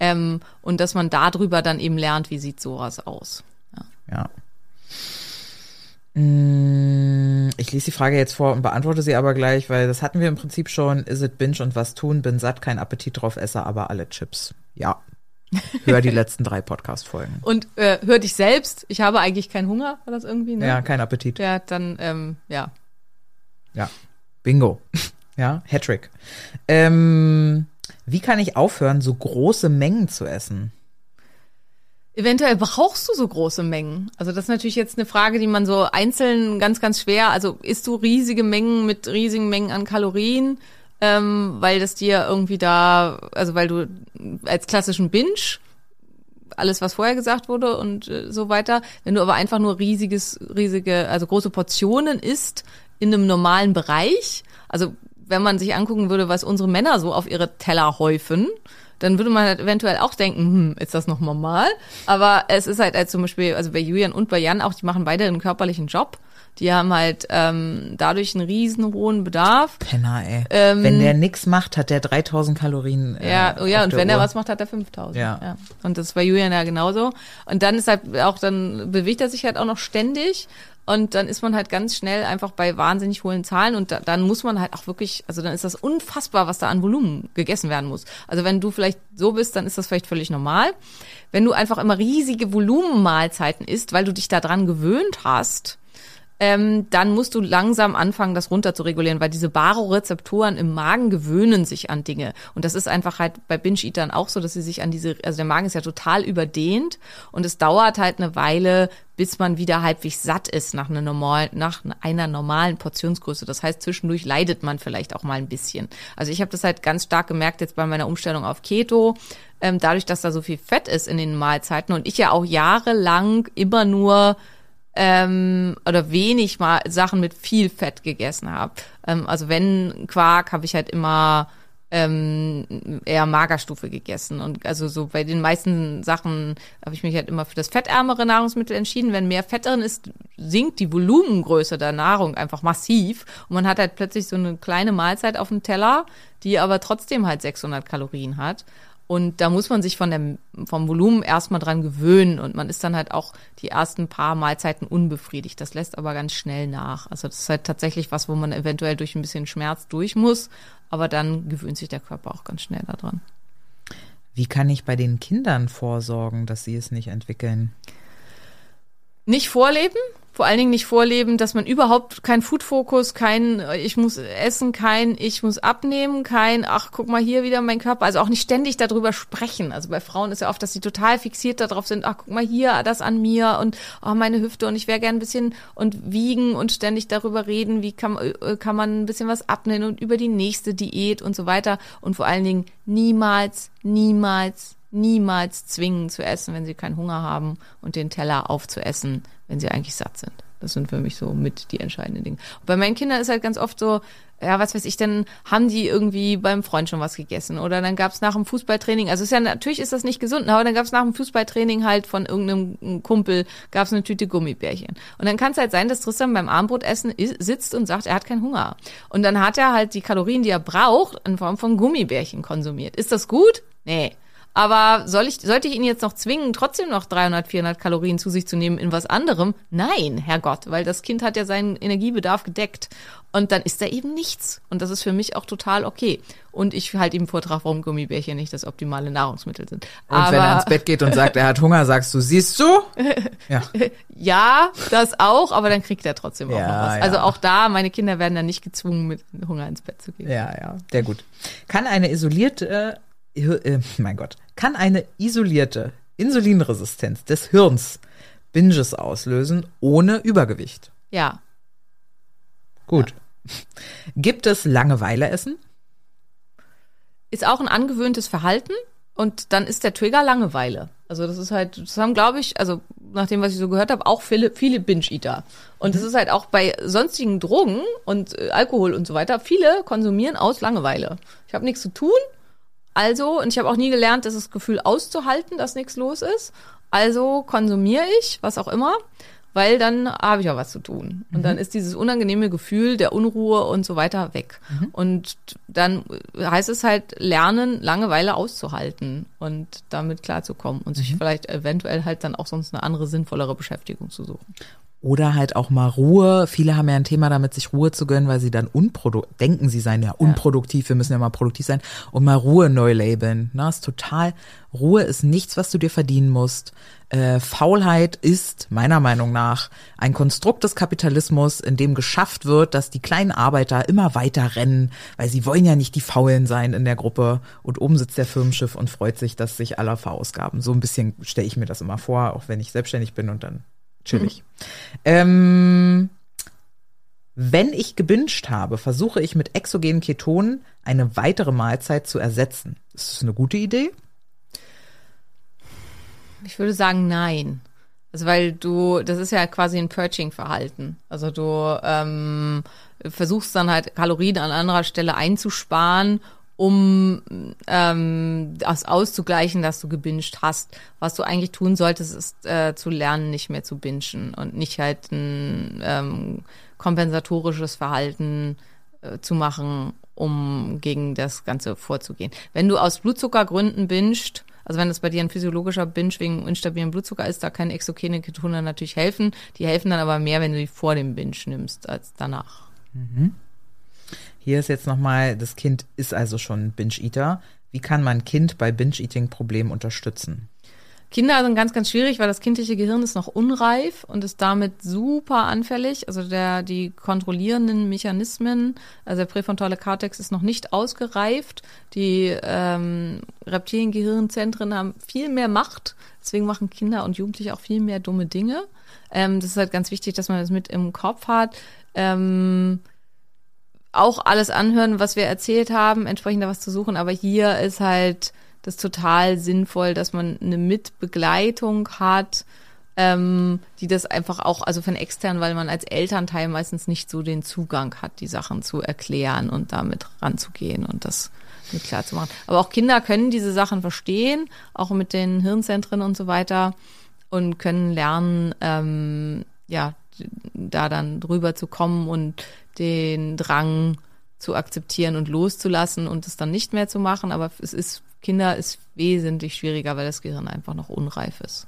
Ähm, und dass man darüber dann eben lernt, wie sieht sowas aus. Ja. Mm, Ich lese die Frage jetzt vor und beantworte sie aber gleich, weil das hatten wir im Prinzip schon. Is it binge und was tun? Bin satt, kein Appetit drauf, esse aber alle Chips. Ja. Hör die letzten drei Podcast-Folgen. <laughs> Und äh, hör dich selbst, ich habe eigentlich keinen Hunger, war das irgendwie, ne? Ja, kein Appetit. Ja, dann, ähm, ja. Ja. Bingo. <laughs> Ja, Hattrick. Ähm, wie kann ich aufhören, so große Mengen zu essen? Eventuell brauchst du so große Mengen. Also das ist natürlich jetzt eine Frage, die man so einzeln ganz, ganz schwer, also isst du riesige Mengen mit riesigen Mengen an Kalorien, ähm, weil das dir irgendwie da, also weil du als klassischen Binge alles, was vorher gesagt wurde und äh, so weiter. Wenn du aber einfach nur riesiges, riesige, also große Portionen isst in einem normalen Bereich, also wenn man sich angucken würde, was unsere Männer so auf ihre Teller häufen, dann würde man halt eventuell auch denken, hm, ist das noch normal? Aber es ist halt als zum Beispiel, also bei Julian und bei Jan auch, die machen beide einen körperlichen Job. Die haben halt ähm, dadurch einen riesen hohen Bedarf. Penner, ey. Ähm, wenn der nix macht, hat der 3000 Kalorien. Äh, Ja, oh ja, und wenn er Uhr. was macht, hat er 5000. Ja. Und das ist bei Julian ja genauso. Und dann ist halt auch, dann bewegt er sich halt auch noch ständig. Und dann ist man halt ganz schnell einfach bei wahnsinnig hohen Zahlen und da, dann muss man halt auch wirklich, also dann ist das unfassbar, was da an Volumen gegessen werden muss. Also wenn du vielleicht so bist, dann ist das vielleicht völlig normal. Wenn du einfach immer riesige Volumenmahlzeiten isst, weil du dich daran gewöhnt hast, ähm, dann musst du langsam anfangen, das runter zu regulieren, weil diese Barorezeptoren im Magen gewöhnen sich an Dinge. Und das ist einfach halt bei Binge-Eatern auch so, dass sie sich an diese, also der Magen ist ja total überdehnt und es dauert halt eine Weile, bis man wieder halbwegs satt ist nach einer normalen, nach einer normalen Portionsgröße. Das heißt, zwischendurch leidet man vielleicht auch mal ein bisschen. Also ich habe das halt ganz stark gemerkt jetzt bei meiner Umstellung auf Keto, ähm, dadurch, dass da so viel Fett ist in den Mahlzeiten und ich ja auch jahrelang immer nur ähm, oder wenig mal Sachen mit viel Fett gegessen habe. Ähm, also wenn Quark, habe ich halt immer ähm, eher Magerstufe gegessen. Und also so bei den meisten Sachen habe ich mich halt immer für das fettärmere Nahrungsmittel entschieden. Wenn mehr Fett drin ist, sinkt die Volumengröße der Nahrung einfach massiv. Und man hat halt plötzlich so eine kleine Mahlzeit auf dem Teller, die aber trotzdem halt 600 Kalorien hat. Und da muss man sich von dem, vom Volumen erstmal dran gewöhnen und man ist dann halt auch die ersten paar Mahlzeiten unbefriedigt. Das lässt aber ganz schnell nach. Also das ist halt tatsächlich was, wo man eventuell durch ein bisschen Schmerz durch muss, aber dann gewöhnt sich der Körper auch ganz schnell daran. Wie kann ich bei den Kindern vorsorgen, dass sie es nicht entwickeln? Nicht vorleben, vor allen Dingen nicht vorleben, dass man überhaupt kein Food-Fokus, kein äh, ich muss essen, kein ich muss abnehmen, kein ach guck mal hier wieder mein Körper, also auch nicht ständig darüber sprechen. Also bei Frauen ist ja oft, dass sie total fixiert darauf sind, ach guck mal hier das an mir und oh, meine Hüfte und ich wäre gern ein bisschen und wiegen und ständig darüber reden, wie kann, äh, kann man ein bisschen was abnehmen und über die nächste Diät und so weiter. Und vor allen Dingen niemals, niemals niemals zwingen zu essen, wenn sie keinen Hunger haben und den Teller aufzuessen, wenn sie eigentlich satt sind. Das sind für mich so mit die entscheidenden Dinge. Und bei meinen Kindern ist halt ganz oft so, ja, was weiß ich, dann haben die irgendwie beim Freund schon was gegessen oder dann gab's nach dem Fußballtraining, also ist ja natürlich ist das nicht gesund, aber dann gab's nach dem Fußballtraining halt von irgendeinem Kumpel gab's eine Tüte Gummibärchen. Und dann kann es halt sein, dass Tristan beim Abendbrotessen is- sitzt und sagt, er hat keinen Hunger. Und dann hat er halt die Kalorien, die er braucht, in Form von Gummibärchen konsumiert. Ist das gut? Nee. Aber soll ich, sollte ich ihn jetzt noch zwingen, trotzdem noch 300, 400 Kalorien zu sich zu nehmen in was anderem? Nein, Herrgott, weil das Kind hat ja seinen Energiebedarf gedeckt. Und dann ist da eben nichts. Und das ist für mich auch total okay. Und ich halte ihm Vortrag, warum Gummibärchen nicht das optimale Nahrungsmittel sind. Und Aber wenn er ins Bett geht und sagt, er hat Hunger, sagst du, siehst du? <laughs> Ja. ja, das auch, aber dann kriegt er trotzdem auch Ja, noch was. ja. Also auch da, meine Kinder werden dann nicht gezwungen, mit Hunger ins Bett zu gehen. Ja, ja, sehr gut. Kann eine isolierte, äh, äh, mein Gott, kann eine isolierte Insulinresistenz des Hirns Binges auslösen ohne Übergewicht? Ja. Gut. Gibt es Langeweileessen? ist auch ein angewöhntes Verhalten und dann ist der Trigger Langeweile. Also das ist halt, das haben glaube ich, also nach dem, was ich so gehört habe, auch viele, viele Binge-Eater. Und das ist halt auch bei sonstigen Drogen und äh, Alkohol und so weiter, viele konsumieren aus Langeweile. Ich habe nichts zu tun, also, und ich habe auch nie gelernt, das Gefühl auszuhalten, dass nichts los ist. Also konsumiere ich, was auch immer, weil dann habe ich ja was zu tun. Und dann ist dieses unangenehme Gefühl der Unruhe und so weiter weg. Und dann heißt es halt lernen, Langeweile auszuhalten und damit klarzukommen und sich vielleicht eventuell halt dann auch sonst eine andere, sinnvollere Beschäftigung zu suchen. Oder halt auch mal Ruhe. Viele haben ja ein Thema damit, sich Ruhe zu gönnen, weil sie dann unproduktiv, denken sie seien ja unproduktiv, wir müssen ja mal produktiv sein und mal Ruhe neu labeln. Na, ist total, Ruhe ist nichts, was du dir verdienen musst. Äh, Faulheit ist, meiner Meinung nach, ein Konstrukt des Kapitalismus, in dem geschafft wird, dass die kleinen Arbeiter immer weiter rennen, weil sie wollen ja nicht die Faulen sein in der Gruppe. Und oben sitzt der Firmenschiff und freut sich, dass sich aller verausgaben. So ein bisschen stelle ich mir das immer vor, auch wenn ich selbstständig bin und dann chillig. Ähm, wenn ich gebinged habe, versuche ich mit exogenen Ketonen eine weitere Mahlzeit zu ersetzen. Ist das eine gute Idee? Ich würde sagen, nein. Also weil du, das ist ja quasi ein Purging-Verhalten. Also du ähm, versuchst dann halt Kalorien an anderer Stelle einzusparen, um ähm, das auszugleichen, dass du gebinged hast. Was du eigentlich tun solltest, ist äh, zu lernen, nicht mehr zu bingen und nicht halt ein ähm, kompensatorisches Verhalten äh, zu machen, um gegen das Ganze vorzugehen. Wenn du aus Blutzuckergründen bingst, also wenn das bei dir ein physiologischer Binge wegen instabilen Blutzucker ist, da können exogene Ketone natürlich helfen. Die helfen dann aber mehr, wenn du die vor dem Binge nimmst, als danach. Hier ist jetzt nochmal, das Kind ist also schon Binge-Eater. Wie kann man Kind bei Binge-Eating-Problemen unterstützen? Kinder sind ganz, ganz schwierig, weil das kindliche Gehirn ist noch unreif und ist damit super anfällig. Also der, die kontrollierenden Mechanismen, also der präfrontale Kortex ist noch nicht ausgereift. Die ähm, Reptiliengehirnzentren haben viel mehr Macht. Deswegen machen Kinder und Jugendliche auch viel mehr dumme Dinge. Ähm, das ist halt ganz wichtig, dass man das mit im Kopf hat. Ähm, auch alles anhören, was wir erzählt haben, entsprechend da was zu suchen. Aber hier ist halt das total sinnvoll, dass man eine Mitbegleitung hat, ähm, die das einfach auch, also von extern, weil man als Elternteil meistens nicht so den Zugang hat, die Sachen zu erklären und damit ranzugehen und das mit klar zu machen. Aber auch Kinder können diese Sachen verstehen, auch mit den Hirnzentren und so weiter und können lernen, ähm, ja, da dann drüber zu kommen und den Drang zu akzeptieren und loszulassen und es dann nicht mehr zu machen. Aber es ist, Kinder ist wesentlich schwieriger, weil das Gehirn einfach noch unreif ist.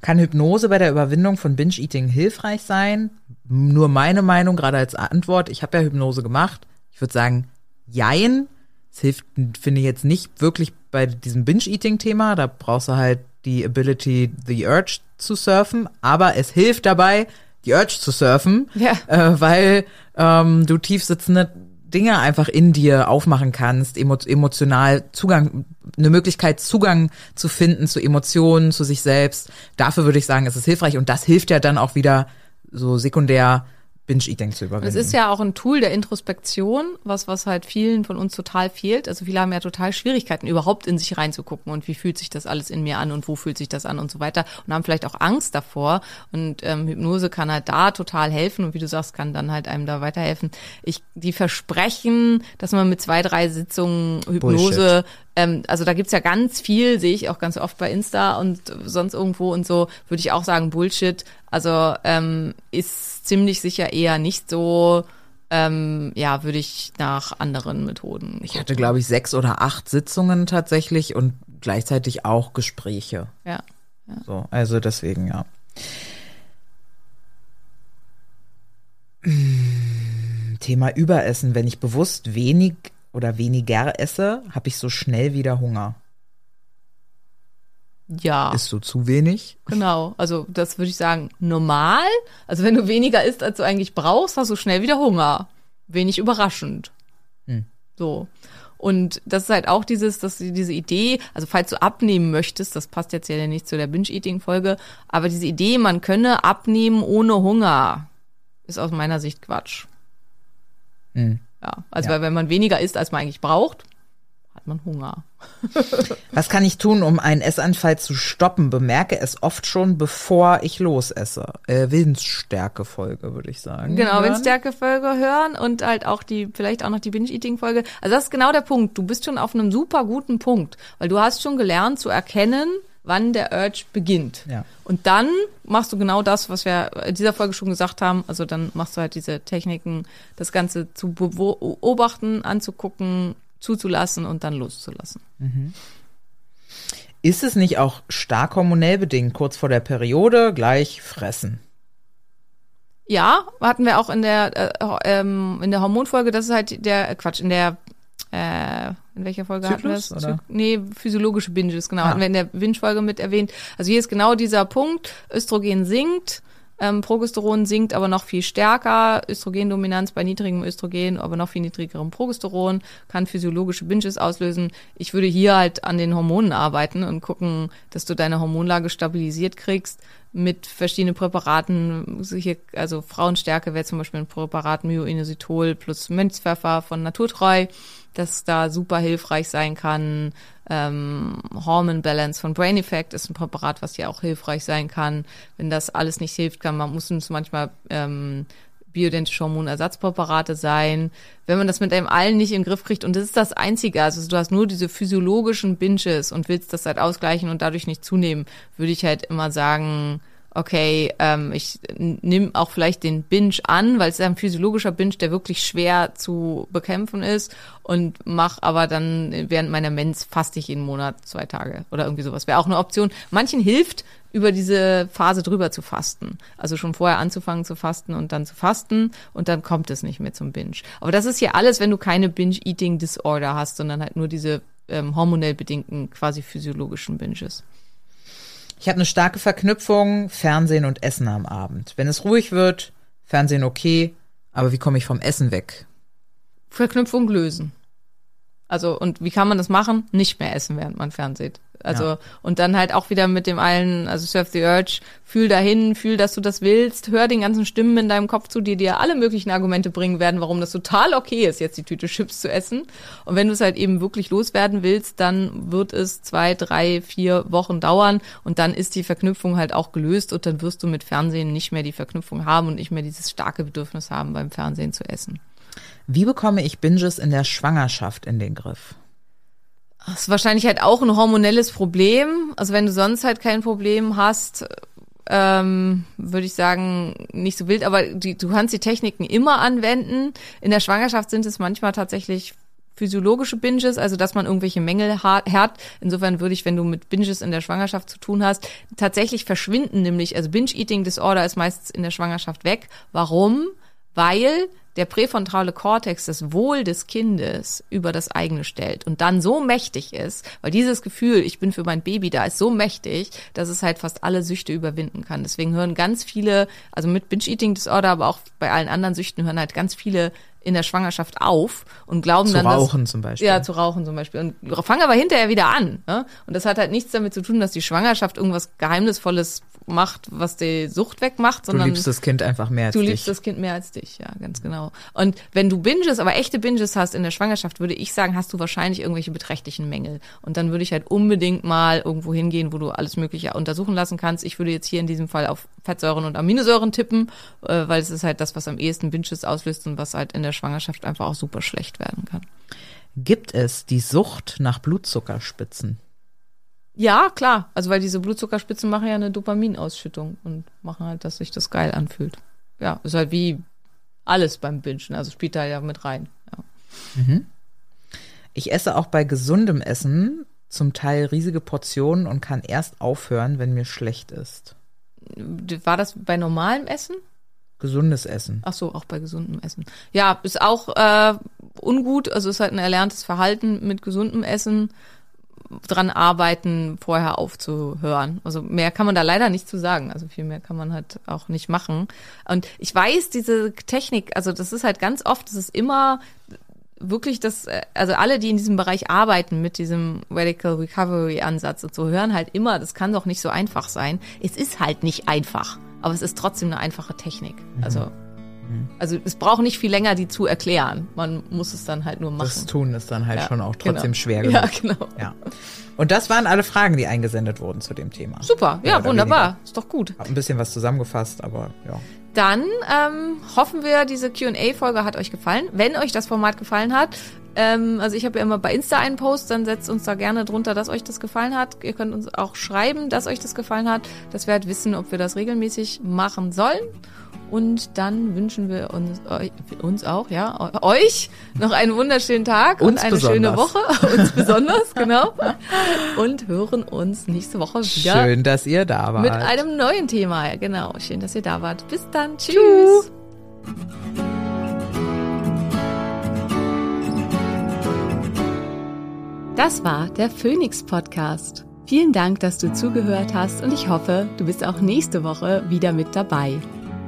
Kann Hypnose bei der Überwindung von Binge-Eating hilfreich sein? Nur meine Meinung, gerade als Antwort. Ich habe ja Hypnose gemacht. Ich würde sagen, jein. Es hilft, finde ich jetzt nicht wirklich bei diesem Binge-Eating-Thema. Da brauchst du halt die Ability, the urge zu surfen. Aber es hilft dabei, die Urge zu surfen, Ja. äh, weil ähm, du tief sitzende Dinge einfach in dir aufmachen kannst, emo emotional Zugang, eine Möglichkeit Zugang zu finden zu Emotionen, zu sich selbst. Dafür würde ich sagen, ist es hilfreich und das hilft ja dann auch wieder so sekundär Binge-Eating zu überwinden. Es ist ja auch ein Tool der Introspektion, was, was halt vielen von uns total fehlt. Also viele haben ja total Schwierigkeiten, überhaupt in sich reinzugucken und wie fühlt sich das alles in mir an und wo fühlt sich das an und so weiter und haben vielleicht auch Angst davor. Und ähm, Hypnose kann halt da total helfen und wie du sagst, kann dann halt einem da weiterhelfen. Ich, die versprechen, dass man mit zwei, drei Sitzungen Hypnose ähm, also da gibt's ja ganz viel, sehe ich auch ganz oft bei Insta und sonst irgendwo und so, würde ich auch sagen, Bullshit. Also ähm, ist ziemlich sicher eher nicht so, ähm, ja, würde ich nach anderen Methoden. ich hatte, glaube ich, sechs oder acht Sitzungen tatsächlich und gleichzeitig auch Gespräche. Ja. So, also deswegen, ja. Mm, Thema Überessen. Wenn ich bewusst wenig oder weniger esse, habe ich so schnell wieder Hunger. Ja, Ist so zu wenig? genau. Also das würde ich sagen, normal. Also wenn du weniger isst, als du eigentlich brauchst, hast du schnell wieder Hunger. Wenig überraschend. So. Und das ist halt auch dieses, dass diese Idee, also falls du abnehmen möchtest, das passt jetzt ja nicht zu der Binge-Eating-Folge, aber diese Idee, man könne abnehmen ohne Hunger, ist aus meiner Sicht Quatsch. Hm. Ja, also Ja. weil wenn man weniger isst, als man eigentlich braucht, hat man Hunger. <laughs> Was kann ich tun, um einen Essanfall zu stoppen? Bemerke es oft schon, bevor ich losesse. Äh, Willensstärke-Folge, würde ich sagen. Genau, Hören. Windstärke-Folge hören und halt auch die, vielleicht auch noch die Binge-Eating-Folge. Also das ist genau der Punkt. Du bist schon auf einem super guten Punkt, weil du hast schon gelernt zu erkennen, wann der Urge beginnt. Ja. Und dann machst du genau das, was wir in dieser Folge schon gesagt haben. Also dann machst du halt diese Techniken, das Ganze zu beobachten, anzugucken, zuzulassen und dann loszulassen. Ist es nicht auch stark hormonell bedingt? Kurz vor der Periode gleich fressen. Ja, hatten wir auch in der äh, ähm, in der Hormonfolge, das ist halt der äh, Quatsch, in der äh, in welcher Folge hatten wir Zyklus, das? oder? Nee, physiologische Binges, genau, Ah. hatten wir in der Binge-Folge mit erwähnt. Also hier ist genau dieser Punkt, Östrogen sinkt, ähm, Progesteron sinkt aber noch viel stärker, Östrogendominanz bei niedrigem Östrogen, aber noch viel niedrigerem Progesteron, kann physiologische Binges auslösen. Ich würde hier halt an den Hormonen arbeiten und gucken, dass du deine Hormonlage stabilisiert kriegst mit verschiedenen Präparaten, hier, also Frauenstärke wäre zum Beispiel ein Präparat Myoinositol plus Mönchspfeffer von Naturtreu, das da super hilfreich sein kann. Ähm, Hormone Balance von Brain Effect ist ein Präparat, was ja auch hilfreich sein kann. Wenn das alles nicht hilft, kann man muss uns manchmal ähm, bioidentische Hormonersatzpräparate sein. Wenn man das mit einem allen nicht in den Griff kriegt, und das ist das Einzige, also du hast nur diese physiologischen Binges und willst das halt ausgleichen und dadurch nicht zunehmen, würde ich halt immer sagen, okay, ähm, ich nimm auch vielleicht den Binge an, weil es ist ein physiologischer Binge, der wirklich schwer zu bekämpfen ist und mach aber dann während meiner Mens faste ich jeden Monat zwei Tage oder irgendwie sowas. Wäre auch eine Option. Manchen hilft, über diese Phase drüber zu fasten. Also schon vorher anzufangen zu fasten und dann zu fasten und dann kommt es nicht mehr zum Binge. Aber das ist hier alles, wenn du keine Binge-Eating-Disorder hast, sondern halt nur diese ähm, hormonell bedingten, quasi physiologischen Binges. Ich habe eine starke Verknüpfung, Fernsehen und Essen am Abend. Wenn es ruhig wird, Fernsehen okay, aber wie komme ich vom Essen weg? Verknüpfung lösen. Also, und wie kann man das machen? Nicht mehr essen, während man fernseht. Also, Ja. und dann halt auch wieder mit dem allen, also Surf the Urge, fühl dahin, fühl, dass du das willst, hör den ganzen Stimmen in deinem Kopf zu, die dir alle möglichen Argumente bringen werden, warum das total okay ist, jetzt die Tüte Chips zu essen. Und wenn du es halt eben wirklich loswerden willst, dann wird es zwei, drei, vier Wochen dauern und dann ist die Verknüpfung halt auch gelöst und dann wirst du mit Fernsehen nicht mehr die Verknüpfung haben und nicht mehr dieses starke Bedürfnis haben, beim Fernsehen zu essen. Wie bekomme ich Binges in der Schwangerschaft in den Griff? Das ist wahrscheinlich halt auch ein hormonelles Problem. Also wenn du sonst halt kein Problem hast, ähm, würde ich sagen, nicht so wild, aber die, du kannst die Techniken immer anwenden. In der Schwangerschaft sind es manchmal tatsächlich physiologische Binges, also dass man irgendwelche Mängel ha- hat. Insofern würde ich, wenn du mit Binges in der Schwangerschaft zu tun hast, tatsächlich verschwinden nämlich, also Binge-Eating-Disorder ist meistens in der Schwangerschaft weg. Warum? Weil der präfrontale Kortex das Wohl des Kindes über das eigene stellt und dann so mächtig ist, weil dieses Gefühl, ich bin für mein Baby da, ist so mächtig, dass es halt fast alle Süchte überwinden kann. Deswegen hören ganz viele, also mit Binge-Eating-Disorder, aber auch bei allen anderen Süchten hören halt ganz viele in der Schwangerschaft auf und glauben Zu dann, rauchen dass, zum Beispiel. Ja, zu rauchen zum Beispiel. Und fangen aber hinterher wieder an. Ne? Und das hat halt nichts damit zu tun, dass die Schwangerschaft irgendwas Geheimnisvolles macht, was die Sucht wegmacht, Du sondern liebst das Kind einfach mehr als Du dich. liebst das Kind mehr als dich, ja, ganz genau. Und wenn du Binges, aber echte Binges hast in der Schwangerschaft, würde ich sagen, hast du wahrscheinlich irgendwelche beträchtlichen Mängel. Und dann würde ich halt unbedingt mal irgendwo hingehen, wo du alles Mögliche untersuchen lassen kannst. Ich würde jetzt hier in diesem Fall auf Fettsäuren und Aminosäuren tippen, äh, weil es ist halt das, was am ehesten Binges auslöst und was halt in der Schwangerschaft einfach auch super schlecht werden kann. Gibt es die Sucht nach Blutzuckerspitzen? Ja, klar. Also weil diese Blutzuckerspitzen machen ja eine Dopaminausschüttung und machen halt, dass sich das geil anfühlt. Ja, ist halt wie alles beim Bingen. Also spielt da ja mit rein. Ja. Ich esse auch bei gesundem Essen zum Teil riesige Portionen und kann erst aufhören, wenn mir schlecht ist. War das bei normalem Essen? Gesundes Essen. Ach so, auch bei gesundem Essen. Ja, ist auch äh, ungut. Also ist halt ein erlerntes Verhalten mit gesundem Essen dran arbeiten, vorher aufzuhören. Also mehr kann man da leider nicht zu sagen. Also viel mehr kann man halt auch nicht machen. Und ich weiß, diese Technik, also das ist halt ganz oft, das ist immer wirklich das, äh, also alle, die in diesem Bereich arbeiten mit diesem Radical Recovery Ansatz und so, hören halt immer, das kann doch nicht so einfach sein. Es ist halt nicht einfach, aber es ist trotzdem eine einfache Technik. Also, also es braucht nicht viel länger, die zu erklären. Man muss es dann halt nur machen. Das Tun ist dann halt Ja, schon auch trotzdem genau. schwer genug. Ja, genau. Ja. Und das waren alle Fragen, die eingesendet wurden zu dem Thema. Super, ja, wunderbar. weniger. Ist doch gut. Hab ein bisschen was zusammengefasst, aber ja. Dann ähm, hoffen wir, diese QA-Folge hat euch gefallen. Wenn euch das Format gefallen hat, ähm, also ich habe ja immer bei Insta einen Post, dann setzt uns da gerne drunter, dass euch das gefallen hat. Ihr könnt uns auch schreiben, dass euch das gefallen hat, dass wir halt wissen, ob wir das regelmäßig machen sollen. Und dann wünschen wir uns, euch, uns auch, ja, euch noch einen wunderschönen Tag und eine schöne besonders. Woche. <laughs> uns besonders, genau. Und hören uns nächste Woche wieder Schön, dass ihr da wart. mit einem neuen Thema. Genau. Schön, dass ihr da wart. Bis dann. Tschüss. Das war der Phoenix Podcast. Vielen Dank, dass du zugehört hast und ich hoffe, du bist auch nächste Woche wieder mit dabei.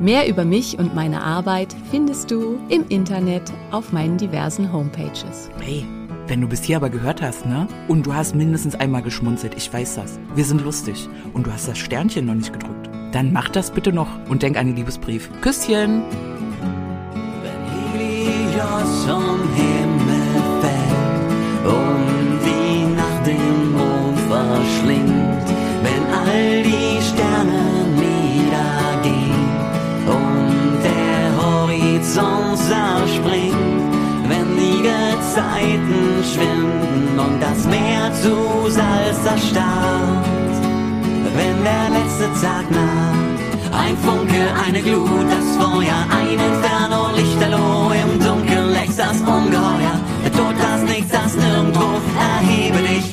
Mehr über mich und meine Arbeit findest du im Internet auf meinen diversen Homepages. Hey, wenn du bis hier aber gehört hast, ne? Und du hast mindestens einmal geschmunzelt, ich weiß das. Wir sind lustig. Und du hast das Sternchen noch nicht gedrückt. Dann mach das bitte noch und denk an den Liebesbrief. Küsschen! Wenn Meer zu Salz erstarrt. Wenn der letzte Tag naht, ein Funke, eine Glut, das Feuer, ein Inferno, Lichterloh, im Dunkeln lächst das Ungeheuer. Der Tod, das Nichts, das Nirgendwo, erhebe dich,